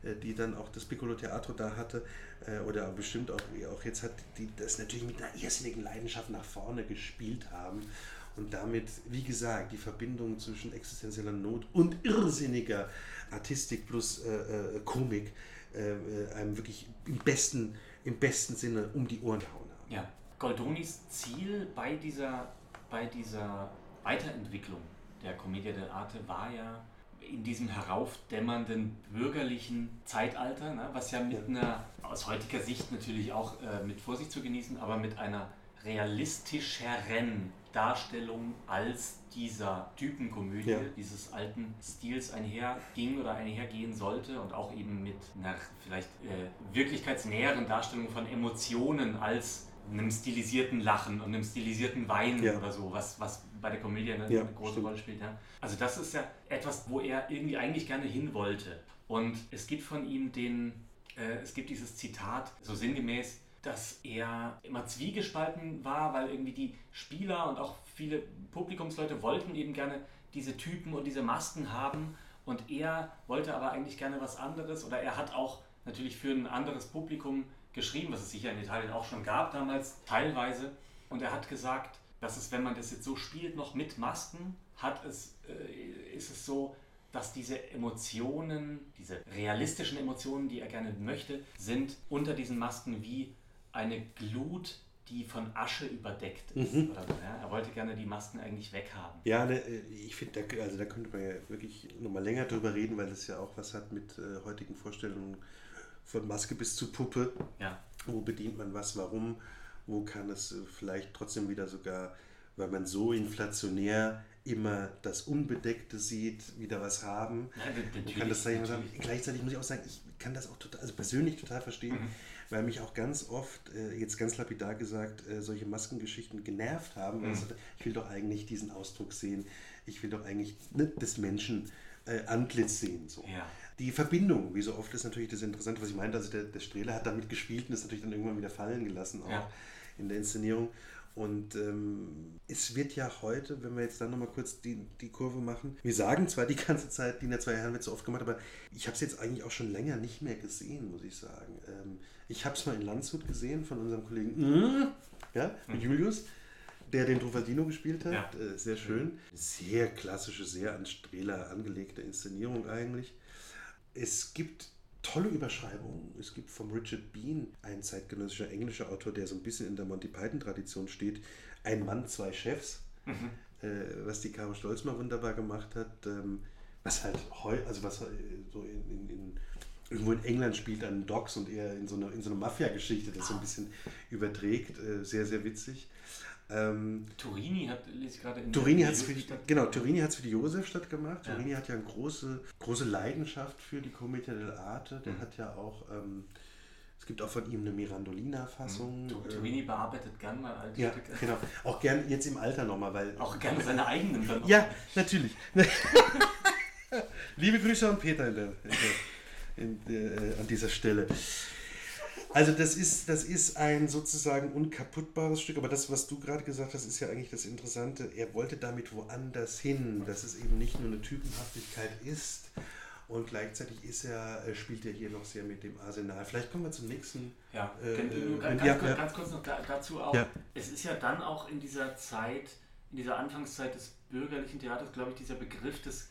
äh, die dann auch das Piccolo Teatro da hatte, äh, oder bestimmt auch, auch jetzt hat, die das natürlich mit einer irrsinnigen Leidenschaft nach vorne gespielt haben und damit, wie gesagt, die Verbindung zwischen existenzieller Not und irrsinniger Artistik plus äh, äh, Komik äh, einem wirklich im besten, im besten Sinne um die Ohren gehauen haben. Ja. Goldonis Ziel bei dieser, bei dieser Weiterentwicklung der Commedia dell'arte war ja in diesem heraufdämmernden bürgerlichen Zeitalter, ne, was ja mit einer, aus heutiger Sicht natürlich auch äh, mit Vorsicht zu genießen, aber mit einer realistischeren Darstellung als dieser Typenkomödie Ja. dieses alten Stils einherging oder einhergehen sollte und auch eben mit einer vielleicht äh, wirklichkeitsnäheren Darstellung von Emotionen als einem stilisierten Lachen und einem stilisierten Weinen Ja. oder so, was, was bei der Komödie eine, Ja, eine große stimmt. Rolle spielt. Ja. Also das ist ja etwas, wo er irgendwie eigentlich gerne hin wollte. Und es gibt von ihm den, äh, es gibt dieses Zitat, so sinngemäß, dass er immer zwiegespalten war, weil irgendwie die Spieler und auch viele Publikumsleute wollten eben gerne diese Typen und diese Masken haben und er wollte aber eigentlich gerne was anderes oder er hat auch natürlich für ein anderes Publikum geschrieben, was es sicher in Italien auch schon gab damals, teilweise. Und er hat gesagt, dass es, wenn man das jetzt so spielt, noch mit Masken, hat es, äh, ist es so, dass diese Emotionen, diese realistischen Emotionen, die er gerne möchte, sind unter diesen Masken wie eine Glut, die von Asche überdeckt ist. Mhm. Oder ja? Er wollte gerne die Masken eigentlich weghaben. Ja, ne, äh, ich finde, da, also da könnte man ja wirklich nochmal länger drüber reden, weil es ja auch was hat mit äh, heutigen Vorstellungen von Maske bis zu Puppe. Ja, Wo bedient man was, warum, wo kann es äh, vielleicht trotzdem wieder sogar, weil man so inflationär immer das Unbedeckte sieht, wieder was haben. ja kann das sagen, gleichzeitig muss ich auch sagen, ich kann das auch total, also persönlich total verstehen, Mhm. weil mich auch ganz oft, äh, jetzt ganz lapidar gesagt, äh, solche Maskengeschichten genervt haben. Mhm. ich, sagte, ich will doch eigentlich diesen Ausdruck sehen, ich will doch eigentlich ne, des Menschen äh, Antlitz sehen. So. Ja. Die Verbindung, wie so oft ist natürlich das Interessante, was ich meinte, also der, der Strehler hat damit gespielt und ist natürlich dann irgendwann wieder fallen gelassen, auch Ja. In der Inszenierung. Und ähm, es wird ja heute, wenn wir jetzt dann nochmal kurz die, die Kurve machen, wir sagen zwar die ganze Zeit, Diener zwei Herren wird so oft gemacht, aber ich habe es jetzt eigentlich auch schon länger nicht mehr gesehen, muss ich sagen. Ähm, ich habe es mal in Landshut gesehen von unserem Kollegen mm, ja, mit Julius, der den Trufaldino gespielt hat. Ja. Äh, sehr schön. Sehr klassische, sehr an Strehler angelegte Inszenierung eigentlich. Es gibt tolle Überschreibungen. Es gibt vom Richard Bean, ein zeitgenössischer englischer Autor, der so ein bisschen in der Monty Python-Tradition steht, Ein Mann, zwei Chefs, Mhm. äh, was die Caro Stolz mal wunderbar gemacht hat, ähm, was halt heu, also was so in, in, in irgendwo in England spielt an Docks und eher in so eine, in so eine Mafia-Geschichte, das so ein bisschen überträgt, äh, sehr, sehr witzig. Ähm, Turini hat, lese ich gerade in Turini hat es für die, Josefstadt- genau, Turini hat's für die Josefstadt gemacht. Ja. Turini hat ja eine große, große Leidenschaft für die Commedia dell'arte. Der Mhm. hat ja auch, ähm, es gibt auch von ihm eine Mirandolina-Fassung. Tu- äh, Turini bearbeitet gern mal alte ja, Stücke. genau. Auch gern jetzt im Alter nochmal, weil. Auch gerne seine eigenen dann. Ja, natürlich. Liebe Grüße an Peter in der, in der, in der, äh, an dieser Stelle. Also das ist, das ist ein sozusagen unkaputtbares Stück, aber das, was du gerade gesagt hast, ist ja eigentlich das Interessante. Er wollte damit woanders hin, dass es eben nicht nur eine Typenhaftigkeit ist und gleichzeitig ist er, äh, spielt er hier noch sehr mit dem Arsenal. Vielleicht kommen wir zum nächsten. Ja, Äh, Ganz- äh, ganz, ja, kurz, ja. ganz kurz noch da, dazu auch. Ja. Es ist ja dann auch in dieser Zeit, in dieser Anfangszeit des bürgerlichen Theaters, glaube ich, dieser Begriff des,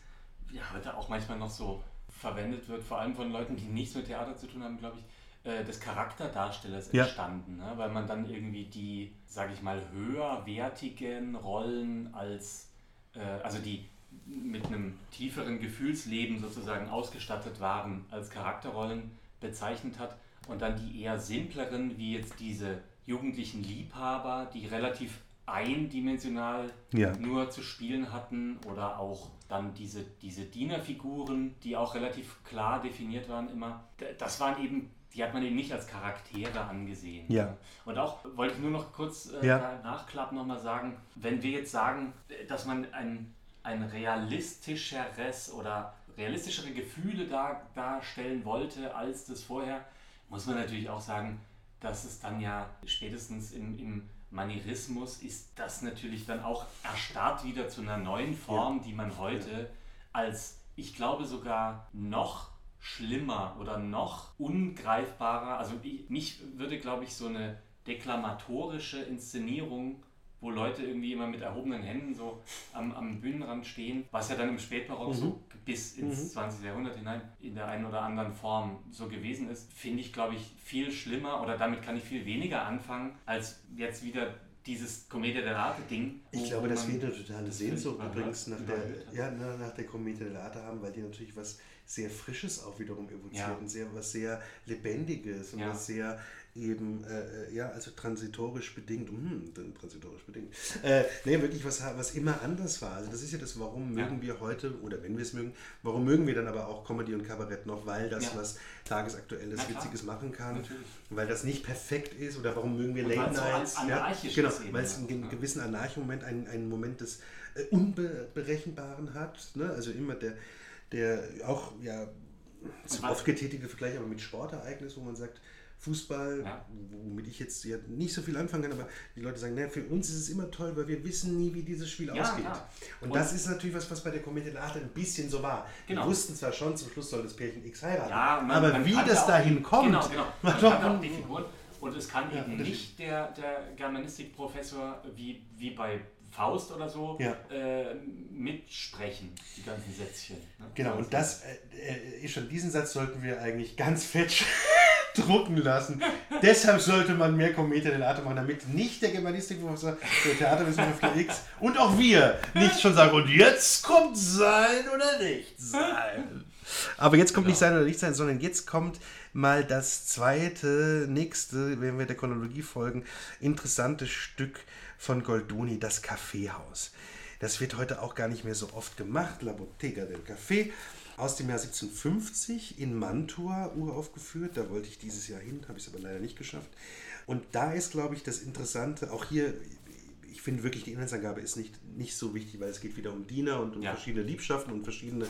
ja, heute auch manchmal noch so verwendet wird, vor allem von Leuten, die nichts mit Theater zu tun haben, glaube ich, äh, des Charakterdarstellers Ja. entstanden, ne? weil man dann irgendwie die, sage ich mal, höherwertigen Rollen als, äh, also die mit einem tieferen Gefühlsleben sozusagen ausgestattet waren, als Charakterrollen bezeichnet hat und dann die eher simpleren, wie jetzt diese jugendlichen Liebhaber, die relativ eindimensional Ja. nur zu spielen hatten oder auch dann diese, diese Dienerfiguren, die auch relativ klar definiert waren immer. Das waren eben, die hat man eben nicht als Charaktere angesehen. Ja. Und auch wollte ich nur noch kurz äh, Ja. nachklappen nochmal sagen, wenn wir jetzt sagen, dass man ein, ein realistischeres oder realistischere Gefühle dar, darstellen wollte als das vorher, muss man natürlich auch sagen, dass es dann ja spätestens im, im Manierismus ist das natürlich dann auch erstarrt wieder zu einer neuen Form, die man heute als, ich glaube sogar noch schlimmer oder noch ungreifbarer, also ich, mich würde, glaube ich, so eine deklamatorische Inszenierung, wo Leute irgendwie immer mit erhobenen Händen so am, am Bühnenrand stehen, was ja dann im Spätbarock so bis ins 20. Jahrhundert hinein in der einen oder anderen Form so gewesen ist, finde ich, glaube ich, viel schlimmer oder damit kann ich viel weniger anfangen, als jetzt wieder dieses Commedia dell'arte-Ding. Ich wo- glaube, dass wir eine totale Sehnsucht übrigens nach der, ja, na- nach der Commedia dell'arte haben, weil die natürlich was sehr Frisches auch wiederum evoziert Ja. und sehr, was sehr Lebendiges und Ja. was sehr eben, äh, äh, ja, also transitorisch bedingt, hm, transitorisch bedingt, äh, nee, wirklich was, was immer anders war. Also das ist ja das, warum Ja. mögen wir heute, oder wenn wir es mögen, warum mögen wir dann aber auch Comedy und Kabarett noch, weil das Ja. was tagesaktuelles. Witziges machen kann, Natürlich. weil das nicht perfekt ist oder warum mögen wir Und Late Nights, an- ja, genau, weil es ja. einen ge- Ja. gewissen Anarcho-Moment, einen, einen Moment des äh, Unberechenbaren hat, ne? also immer der, der auch ja zu oft getätigte Vergleich, aber mit Sportereignis, wo man sagt, Fußball, Ja. womit ich jetzt ja nicht so viel anfangen kann, aber die Leute sagen, naja, für uns ist es immer toll, weil wir wissen nie, wie dieses Spiel Ja, ausgeht. klar. Und, Und- das ist natürlich was, was bei der Commedia dell'arte ein bisschen so war. Genau. Wir wussten zwar schon, zum Schluss soll das Pärchen X heiraten, Ja, man, aber man wie das dahin kommt, Genau, genau. Man doch kannte auch die Figuren. Und es kann Ja, eben nicht der, der Germanistikprofessor wie, wie bei Faust oder so Ja. äh, mitsprechen, die ganzen Sätzchen. Ne? Genau, und das äh, äh, ist schon, diesen Satz sollten wir eigentlich ganz fett drucken lassen. Deshalb sollte man mehr Commedia dell'arte machen, damit nicht der Germanistikprofessor, der Theaterwissenschaftler X und auch wir nicht schon sagen, und jetzt kommt sein oder nicht sein. Aber jetzt kommt nicht sein oder nicht sein, sondern jetzt kommt mal das zweite, nächste, wenn wir der Chronologie folgen, interessante Stück von Goldoni, das Kaffeehaus. Das wird heute auch gar nicht mehr so oft gemacht. La Bottega del Café aus dem Jahr 1750 in Mantua uraufgeführt. Da wollte ich dieses Jahr hin, habe ich es aber leider nicht geschafft. Und da ist, glaube ich, das Interessante, auch hier, ich finde wirklich, die Inhaltsangabe ist nicht, nicht so wichtig, weil es geht wieder um Diener und um Ja. verschiedene Liebschaften und verschiedene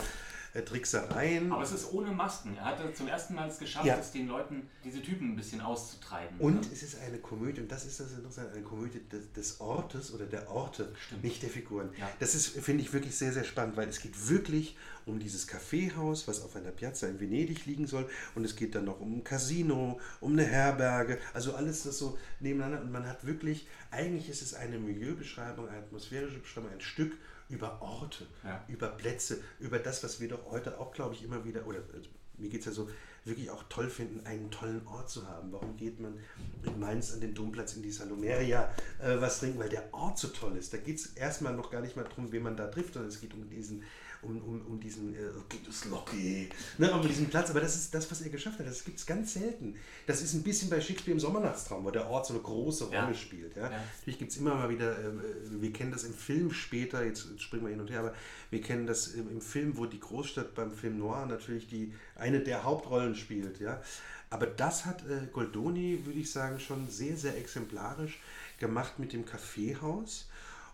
Tricksereien. Aber es ist ohne Masken. Er hatte zum ersten Mal es geschafft, Ja. es den Leuten, diese Typen ein bisschen auszutreiben. Und ne? es ist eine Komödie, und das ist das Interessante, eine Komödie des, des Ortes oder der Orte, Stimmt. nicht der Figuren. Ja. Das ist, finde ich, wirklich sehr, sehr spannend, weil es geht wirklich um dieses Kaffeehaus, was auf einer Piazza in Venedig liegen soll. Und es geht dann noch um ein Casino, um eine Herberge, also alles das so nebeneinander. Und man hat wirklich, eigentlich ist es eine Milieubeschreibung, eine atmosphärische Beschreibung, ein Stück über Orte, Ja. über Plätze, über das, was wir doch heute auch, glaube ich, immer wieder, oder also, mir geht es ja so, wirklich auch toll finden, einen tollen Ort zu haben. Warum geht man in Mainz an den Domplatz in die Salomeria äh, was trinken? Weil der Ort so toll ist. Da geht es erstmal noch gar nicht mal darum, wen man da trifft, sondern es geht um diesen, um, um, um diesen, äh, geht es Locky, ne, um diesen Platz. Aber das ist das, was er geschafft hat. Das gibt es ganz selten. Das ist ein bisschen bei Shakespeare im Sommernachtstraum, wo der Ort so eine große Rolle Ja. spielt. Ja? Ja. Natürlich gibt es immer mal wieder, ähm, äh, wir kennen das im Film später, jetzt springen wir hin und her, aber wir kennen das im, im Film, wo die Großstadt beim Film Noir natürlich die, eine der Hauptrollen spielt. Ja? Aber das hat äh, Goldoni, würde ich sagen, schon sehr, sehr exemplarisch gemacht mit dem Kaffeehaus.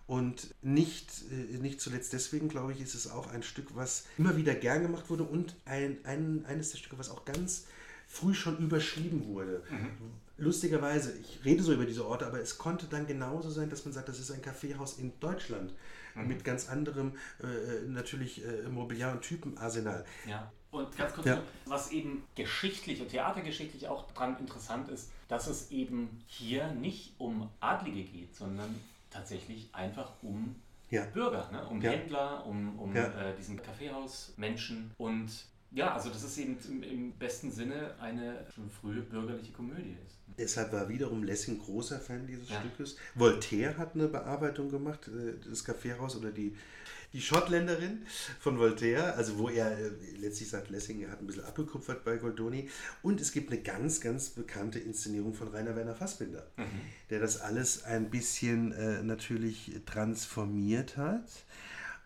Und nicht, äh, nicht zuletzt deswegen, glaube ich, ist es auch ein Stück, was immer wieder gern gemacht wurde und ein, ein, eines der Stücke, was auch ganz früh schon überschrieben wurde. Lustigerweise, ich rede so über diese Orte, aber es konnte dann genauso sein, dass man sagt, das ist ein Kaffeehaus in Deutschland mit ganz anderem äh, natürlich äh, Mobiliar- und Typenarsenal. Ja. Und ganz kurz, Ja. noch, was eben geschichtlich und theatergeschichtlich auch dran interessant ist, dass es eben hier nicht um Adlige geht, sondern tatsächlich einfach um Ja. Bürger, ne? um Ja. Händler, um, um Ja. äh, diesen Kaffeehausmenschen. Und Ja, also das ist eben im, im besten Sinne eine schon frühe bürgerliche Komödie ist. Deshalb war wiederum Lessing großer Fan dieses. Stückes. Voltaire hat eine Bearbeitung gemacht, äh, das Kaffeehaus oder die, die Schotttländerin von Voltaire, also wo er äh, letztlich sagt, Lessing hat ein bisschen abgekupfert bei Goldoni. Und es gibt eine ganz, ganz bekannte Inszenierung von Rainer Werner Fassbinder, mhm. der das alles ein bisschen äh, natürlich transformiert hat.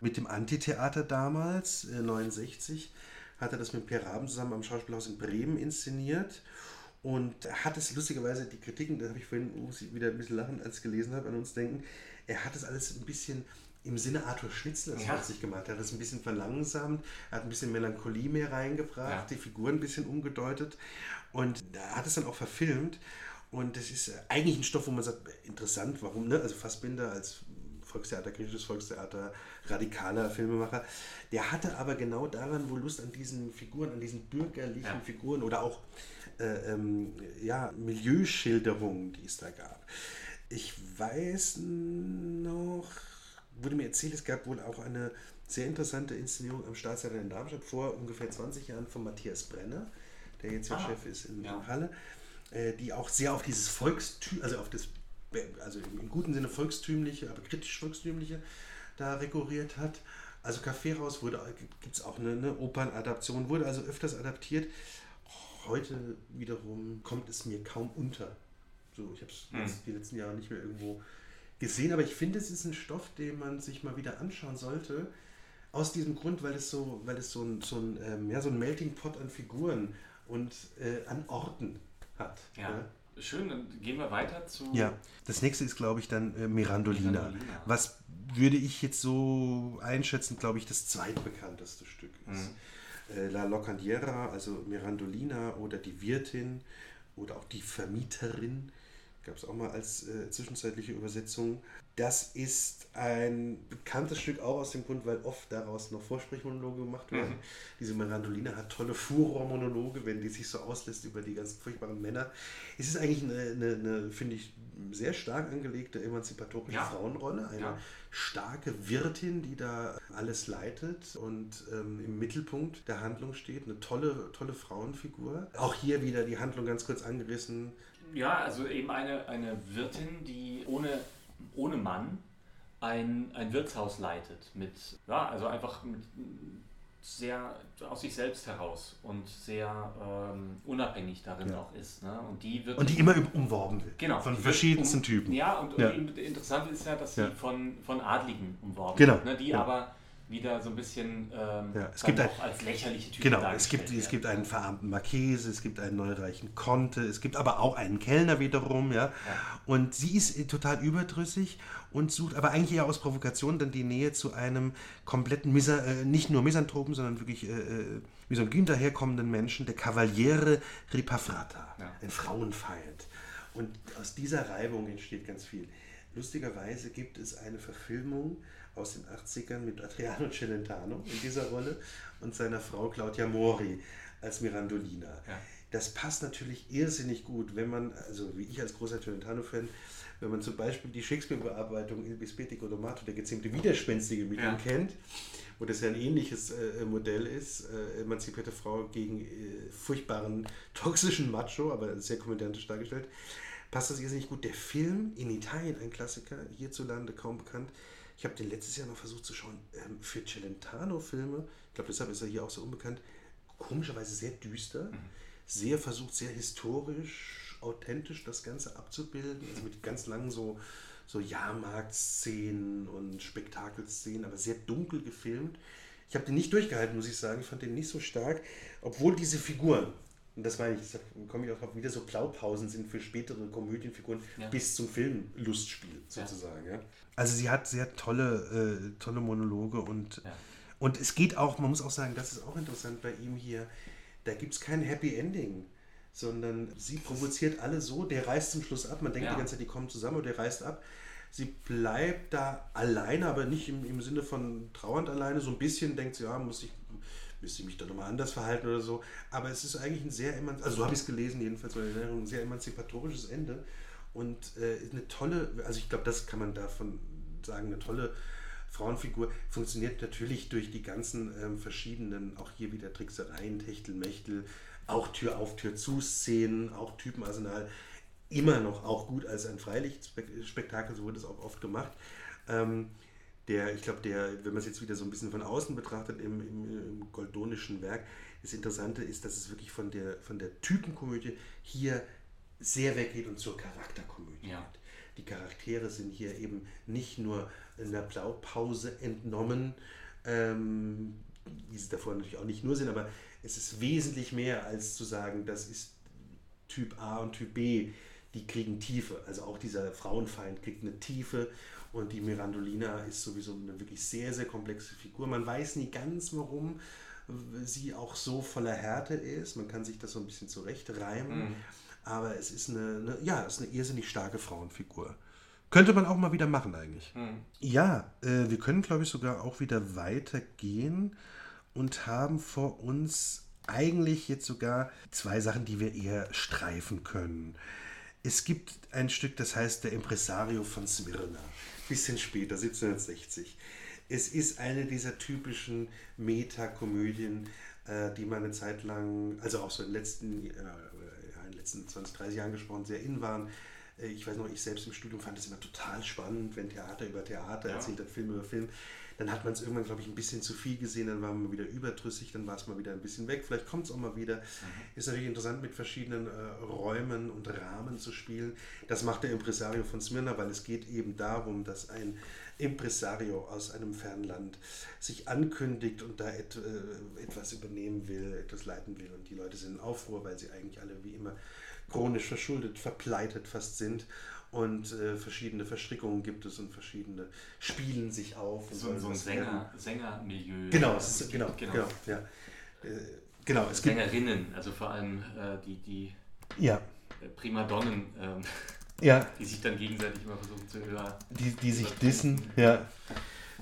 Mit dem Antitheater damals, äh, 69, hat er das mit Pierre Raben zusammen am Schauspielhaus in Bremen inszeniert und hat es lustigerweise, die Kritiken, da habe ich vorhin muss ich wieder ein bisschen lachen, als ich gelesen habe, an uns denken, er hat es alles ein bisschen im Sinne Arthur Schnitzler ja. sich gemacht. Er hat es ein bisschen verlangsamt, er hat ein bisschen Melancholie mehr reingebracht, ja. die Figuren ein bisschen umgedeutet und er hat es dann auch verfilmt. Und das ist eigentlich ein Stoff, wo man sagt, interessant, warum, ne? Also Fassbinder als Volkstheater, griechisches Volkstheater, radikaler Filmemacher. Der hatte aber genau daran wohl Lust an diesen Figuren, an diesen bürgerlichen ja. Figuren oder auch äh, ähm, ja, Milieuschilderungen, die es da gab. Ich weiß noch, wurde mir erzählt, es gab wohl auch eine sehr interessante Inszenierung am Staatstheater in Darmstadt vor ungefähr 20 Jahren von Matthias Brenner, der jetzt ja ah, Chef ist in ja. Halle, äh, die auch sehr auf dieses Volkstüm, also auf das, also im guten Sinne volkstümliche, aber kritisch volkstümliche da rekurriert hat. Also Kaffeehaus wurde, gibt es auch eine, eine Opernadaption, wurde also öfters adaptiert. Heute wiederum kommt es mir kaum unter. So, ich habe es hm. die letzten Jahre nicht mehr irgendwo gesehen, aber ich finde, es ist ein Stoff, den man sich mal wieder anschauen sollte. Aus diesem Grund, weil es so, weil es so ein, so ein, ähm, ja, so ein Melting Pot an Figuren und äh, an Orten hat. Ja. ja. Schön, dann gehen wir weiter zu. Ja, das nächste ist, glaube ich, dann äh, Mirandolina. Mirandolina. Was würde ich jetzt so einschätzen, glaube ich, das zweitbekannteste Stück ist. Mhm. Äh, La Locandiera, also Mirandolina oder die Wirtin oder auch die Vermieterin, gab es auch mal als äh, zwischenzeitliche Übersetzung. Das ist ein bekanntes Stück auch aus dem Grund, weil oft daraus noch Vorsprechmonologe gemacht werden. Mhm. Diese Mirandolina hat tolle Furormonologe, wenn die sich so auslässt über die ganzen furchtbaren Männer. Es ist eigentlich eine, eine, eine finde ich, sehr stark angelegte emanzipatorische ja. Frauenrolle. Eine ja. starke Wirtin, die da alles leitet und ähm, im Mittelpunkt der Handlung steht. Eine tolle, tolle Frauenfigur. Auch hier wieder die Handlung ganz kurz angerissen. Ja, also eben eine, eine Wirtin, die ohne ohne Mann ein, ein Wirtshaus leitet. Mit, ja, also einfach mit sehr aus sich selbst heraus und sehr ähm, unabhängig darin ja. auch ist. Ne? Und, die wird und die immer umworben wird. Genau. Von verschiedensten um, Typen. Ja, und, ja. und interessant ist ja, dass sie von, von Adligen umworben genau. wird, ne? die aber wieder so ein bisschen ähm, ja, es gibt ein, als lächerliche Typen Genau, es gibt, es gibt einen verarmten Marchese, es gibt einen neureichen Conte, es gibt aber auch einen Kellner wiederum, ja? ja. Und sie ist äh, total überdrüssig und sucht aber eigentlich eher aus Provokation dann die Nähe zu einem kompletten, Misa, äh, nicht nur Misanthropen, sondern wirklich äh, äh misogyn daherkommenden Menschen, der Cavaliere Ripafrata, ja. ein Frauenfeind. Und aus dieser Reibung entsteht ganz viel. Lustigerweise gibt es eine Verfilmung aus den 80ern mit Adriano Celentano in dieser Rolle und seiner Frau Claudia Mori als Mirandolina. Ja. Das passt natürlich irrsinnig gut, wenn man, also wie ich als großer Celentano-Fan, wenn man zum Beispiel die Shakespeare-Bearbeitung Il Bispetico Domato, der gezähmte Widerspenstige mit ja. ihm kennt, wo das ja ein ähnliches äh, Modell ist, äh, emanzipierte Frau gegen äh, furchtbaren toxischen Macho, aber sehr komödiantisch dargestellt, passt das irrsinnig gut. Der Film in Italien, ein Klassiker, hierzulande kaum bekannt, ich habe den letztes Jahr noch versucht zu schauen ähm, für Celentano-Filme. Ich glaube, deshalb ist er hier auch so unbekannt. Komischerweise sehr düster, mhm. sehr versucht, sehr historisch, authentisch das Ganze abzubilden. Also mit ganz langen so, so Jahrmarktszenen und Spektakelszenen, aber sehr dunkel gefilmt. Ich habe den nicht durchgehalten, muss ich sagen. Ich fand den nicht so stark, obwohl diese Figuren, und das meine ich, da komme ich auch wieder so Blaupausen sind für spätere Komödienfiguren ja. bis zum Film Lustspiel sozusagen. Ja. ja. Also sie hat sehr tolle, äh, tolle Monologe und, ja. und es geht auch, man muss auch sagen, das ist auch interessant bei ihm hier, da gibt es kein Happy Ending, sondern sie provoziert alle so, der reißt zum Schluss ab, man denkt ja. die ganze Zeit, die kommen zusammen und der reißt ab. Sie bleibt da alleine, aber nicht im, im Sinne von trauernd alleine, so ein bisschen denkt sie, ja, muss ich müsste ich mich da nochmal anders verhalten oder so. Aber es ist eigentlich ein sehr, also so habe ich es gelesen, jedenfalls bei Erinnerung, ein sehr emanzipatorisches Ende. Und äh, eine tolle, also ich glaube, das kann man davon sagen, eine tolle Frauenfigur funktioniert natürlich durch die ganzen ähm, verschiedenen, auch hier wieder Tricksereien, Techtelmechtel, auch Tür auf, Tür zu Szenen, auch Typenarsenal, immer noch auch gut als ein Freilichtspektakel, so wurde es auch oft gemacht. Ähm, der, ich glaube, der, wenn man es jetzt wieder so ein bisschen von außen betrachtet, im, im, im goldonischen Werk, das Interessante ist, dass es wirklich von der, von der Typenkomödie hier sehr weggeht und zur Charakterkomödie ja. geht. Die Charaktere sind hier eben nicht nur in der Blaupause entnommen, ähm, wie sie davor natürlich auch nicht nur sind, aber es ist wesentlich mehr als zu sagen, das ist Typ A und Typ B, die kriegen Tiefe. Also auch dieser Frauenfeind kriegt eine Tiefe und die Mirandolina ist sowieso eine wirklich sehr, sehr komplexe Figur. Man weiß nie ganz, warum sie auch so voller Härte ist. Man kann sich das so ein bisschen zurechtreimen. Mhm. Aber es ist eine, eine, ja, es ist eine irrsinnig starke Frauenfigur. Könnte man auch mal wieder machen eigentlich. Mhm. Ja, äh, wir können, glaube ich, sogar auch wieder weitergehen und haben vor uns eigentlich jetzt sogar zwei Sachen, die wir eher streifen können. Es gibt ein Stück, das heißt Der Impresario von Smyrna. Bisschen später, 1760. Es ist eine dieser typischen Metakomödien, äh, die man eine Zeit lang, also auch so in den letzten, äh, in den letzten 20, 30 Jahren gesprochen, sehr in waren. Äh, ich weiß noch, ich selbst im Studium fand es immer total spannend, wenn Theater über Theater ja. erzählt hat, Film über Film. Dann hat man es irgendwann, glaube ich, ein bisschen zu viel gesehen, dann war man wieder überdrüssig, dann war es mal wieder ein bisschen weg. Vielleicht kommt es auch mal wieder. Mhm. Ist natürlich interessant, mit verschiedenen äh, Räumen und Rahmen zu spielen. Das macht der Impresario von Smyrna, weil es geht eben darum, dass ein Impresario aus einem Fernland sich ankündigt und da et, äh, etwas übernehmen will, etwas leiten will. Und die Leute sind in Aufruhr, weil sie eigentlich alle wie immer chronisch verschuldet, verpleitet fast sind und äh, verschiedene Verstrickungen gibt es und verschiedene spielen sich auf. so, so ein Sänger, Sängermilieu. Genau, es ist, genau, genau, genau, ja. Äh, genau es Sängerinnen, also vor allem äh, die, die ja. Äh, Primadonnen, ähm, ja. die sich dann gegenseitig immer versuchen zu hören. Die, die sich dissen, ja.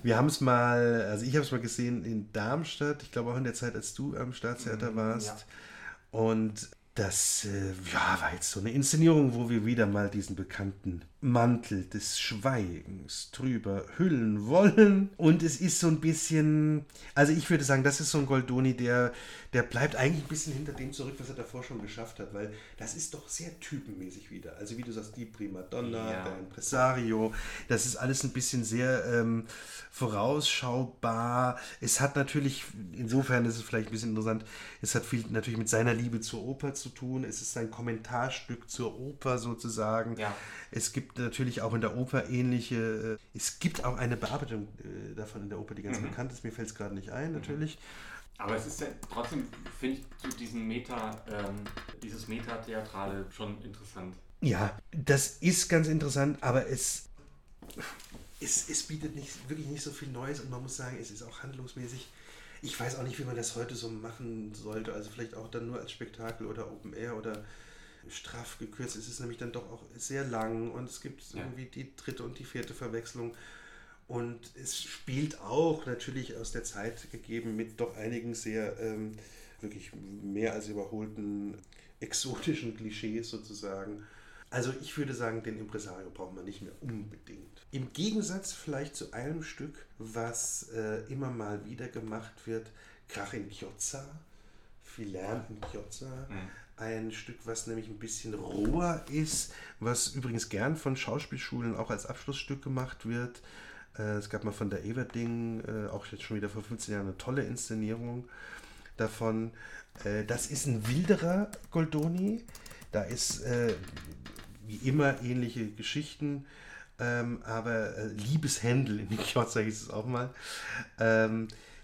Wir haben es mal, also ich habe es mal gesehen in Darmstadt, ich glaube auch in der Zeit, als du am Staatstheater mhm, warst. Ja. Und das äh, ja, war jetzt so eine Inszenierung, wo wir wieder mal diesen bekannten Mantel des Schweigens drüber hüllen wollen. Und es ist so ein bisschen, also ich würde sagen, das ist so ein Goldoni, der, der bleibt eigentlich ein bisschen hinter dem zurück, was er davor schon geschafft hat, weil das ist doch sehr typenmäßig wieder. Also wie du sagst, die Primadonna, ja. der Impresario, das ist alles ein bisschen sehr ähm, vorausschaubar. Es hat natürlich, insofern ist es vielleicht ein bisschen interessant, es hat viel natürlich mit seiner Liebe zur Oper zu tun. Es ist ein Kommentarstück zur Oper sozusagen. Ja. Es gibt natürlich auch in der Oper ähnliche, äh, es gibt auch eine Bearbeitung äh, davon in der Oper, die ganz mhm. bekannt ist. Mir fällt es gerade nicht ein, natürlich. Aber es ist ja trotzdem, finde ich, zu diesen Meta, ähm, dieses Metatheatrale schon interessant. Ja, das ist ganz interessant, aber es, es, es bietet nicht, wirklich nicht so viel Neues und man muss sagen, es ist auch handlungsmäßig. Ich weiß auch nicht, wie man das heute so machen sollte. Also vielleicht auch dann nur als Spektakel oder Open Air oder straff gekürzt. Es ist nämlich dann doch auch sehr lang und es gibt ja. irgendwie die dritte und die vierte Verwechslung. Und es spielt auch natürlich aus der Zeit gegeben mit doch einigen sehr ähm, wirklich mehr als überholten exotischen Klischees sozusagen. Also ich würde sagen, den Impresario braucht man nicht mehr unbedingt. Im Gegensatz vielleicht zu einem Stück, was äh, immer mal wieder gemacht wird, Krach in Chiozza, Philan in Chiozza, mhm ein Stück, was nämlich ein bisschen roher ist, was übrigens gern von Schauspielschulen auch als Abschlussstück gemacht wird. Äh, es gab mal von der Everding, äh, auch jetzt schon wieder vor 15 Jahren, eine tolle Inszenierung davon. Äh, das ist ein wilderer Goldoni. Da ist wie immer ähnliche Geschichten, ähm, aber Liebeshändel in Chiozza hieß es auch mal.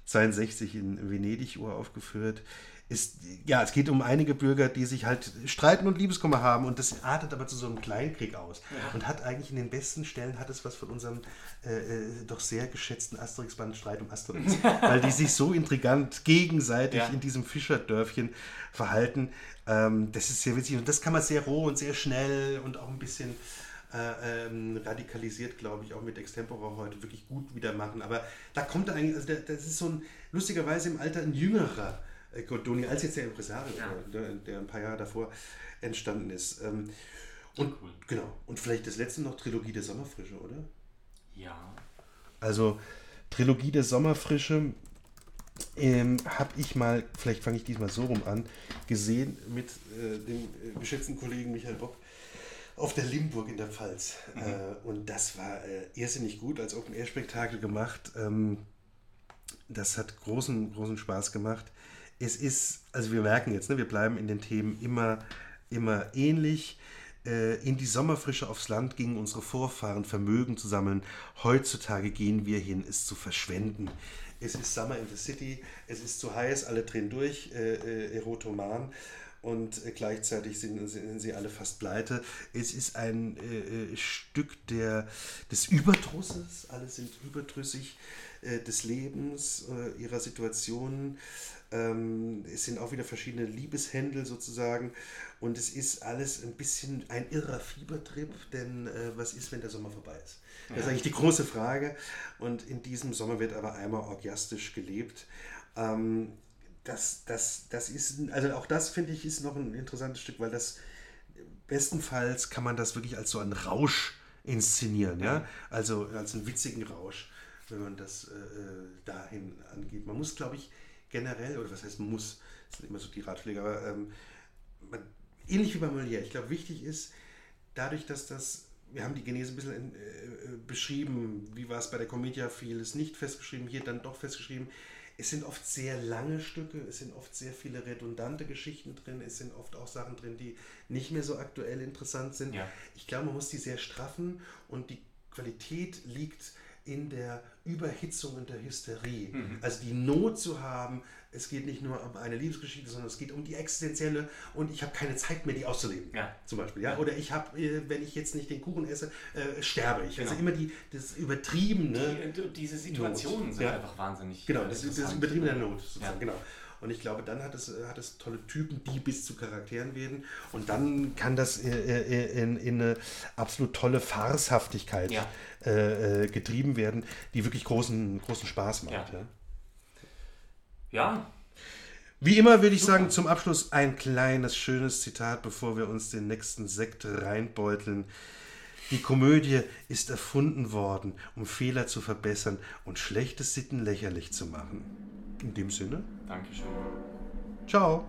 62 ähm, in Venedig uraufgeführt ist, ja, es geht um einige Bürger, die sich halt streiten und Liebeskummer haben und das artet aber zu so einem Kleinkrieg aus. Ja. Und hat eigentlich in den besten Stellen, hat es was von unserem äh, äh doch sehr geschätzten Asterix-Band Streit um Asterix. weil die sich so intrigant gegenseitig ja. in diesem Fischerdörfchen verhalten. Ähm, das ist sehr witzig und das kann man sehr roh und sehr schnell und auch ein bisschen äh, ähm, radikalisiert, glaube ich, auch mit Extempora heute wirklich gut wieder machen. Aber da kommt eigentlich, also der, das ist so ein, lustigerweise im Alter ein jüngerer Cordoni als jetzt der Impresario, ja. der, der, ein paar Jahre davor entstanden ist. Ähm, und cool. genau. Und vielleicht das letzte noch Trilogie der Sommerfrische, oder? Ja. Also Trilogie der Sommerfrische ähm, habe ich mal, vielleicht fange ich diesmal so rum an, gesehen mit äh, dem äh, geschätzten Kollegen Michael Bock auf der Limburg in der Pfalz. Mhm. Äh, und das war äh, irrsinnig gut als Open-Air-Spektakel gemacht. Ähm, das hat großen, großen Spaß gemacht. Es ist, also wir merken jetzt, ne, wir bleiben in den Themen immer, immer ähnlich. Äh, in die Sommerfrische aufs Land gingen unsere Vorfahren Vermögen zu sammeln. Heutzutage gehen wir hin, es zu verschwenden. Es ist Summer in the City, es ist zu heiß, alle drehen durch, äh, äh, Erotoman und äh, gleichzeitig sind, sind, sie alle fast pleite. Es ist ein äh, äh, Stück der, des Überdrusses, alle sind überdrüssig äh, des Lebens, äh, ihrer Situationen. Ähm, es sind auch wieder verschiedene Liebeshändel sozusagen und es ist alles ein bisschen ein irrer Fiebertrip, denn äh, was ist, wenn der Sommer vorbei ist? Das ist eigentlich die große Frage und in diesem Sommer wird aber einmal orgiastisch gelebt. Ähm, das, das, das ist, also auch das finde ich ist noch ein interessantes Stück, weil das bestenfalls kann man das wirklich als so einen Rausch inszenieren, ja, also als einen witzigen Rausch, wenn man das äh, äh dahin angeht. Man muss, glaube ich, generell, oder was heißt muss, das sind immer so die Ratschläge, aber ähm, man, ähnlich wie bei Molière, ich glaube, wichtig ist, dadurch, dass das, wir haben die Genese ein bisschen in, äh, äh, beschrieben, wie war es bei der Comedia, vieles nicht festgeschrieben, hier dann doch festgeschrieben, es sind oft sehr lange Stücke, es sind oft sehr viele redundante Geschichten drin, es sind oft auch Sachen drin, die nicht mehr so aktuell interessant sind. Ja. Ich glaube, man muss die sehr straffen und die Qualität liegt in der Überhitzung und der Hysterie. Mhm. Also die Not zu haben, es geht nicht nur um eine Liebesgeschichte, sondern es geht um die existenzielle und ich habe keine Zeit mehr, die auszuleben. Ja. Zum Beispiel. Ja? Oder ich habe, äh, wenn ich jetzt nicht den Kuchen esse, äh, sterbe ich. Also genau. Also immer die, das Übertriebene. Die, diese Situationen Not. sind ja. einfach wahnsinnig. Genau, das, das Übertriebene der Not sozusagen. Ja. Genau. Und ich glaube, dann hat es, hat es tolle Typen, die bis zu Charakteren werden. Und dann kann das in, in, in eine absolut tolle Farshaftigkeit ja. äh, äh getrieben werden, die wirklich großen, großen Spaß macht. Ja. ja. ja. Wie immer würde ich Super. sagen, zum Abschluss ein kleines, schönes Zitat, bevor wir uns den nächsten Sekt reinbeuteln. Die Komödie ist erfunden worden, um Fehler zu verbessern und schlechte Sitten lächerlich zu machen. In dem Sinne. Dankeschön. Ciao.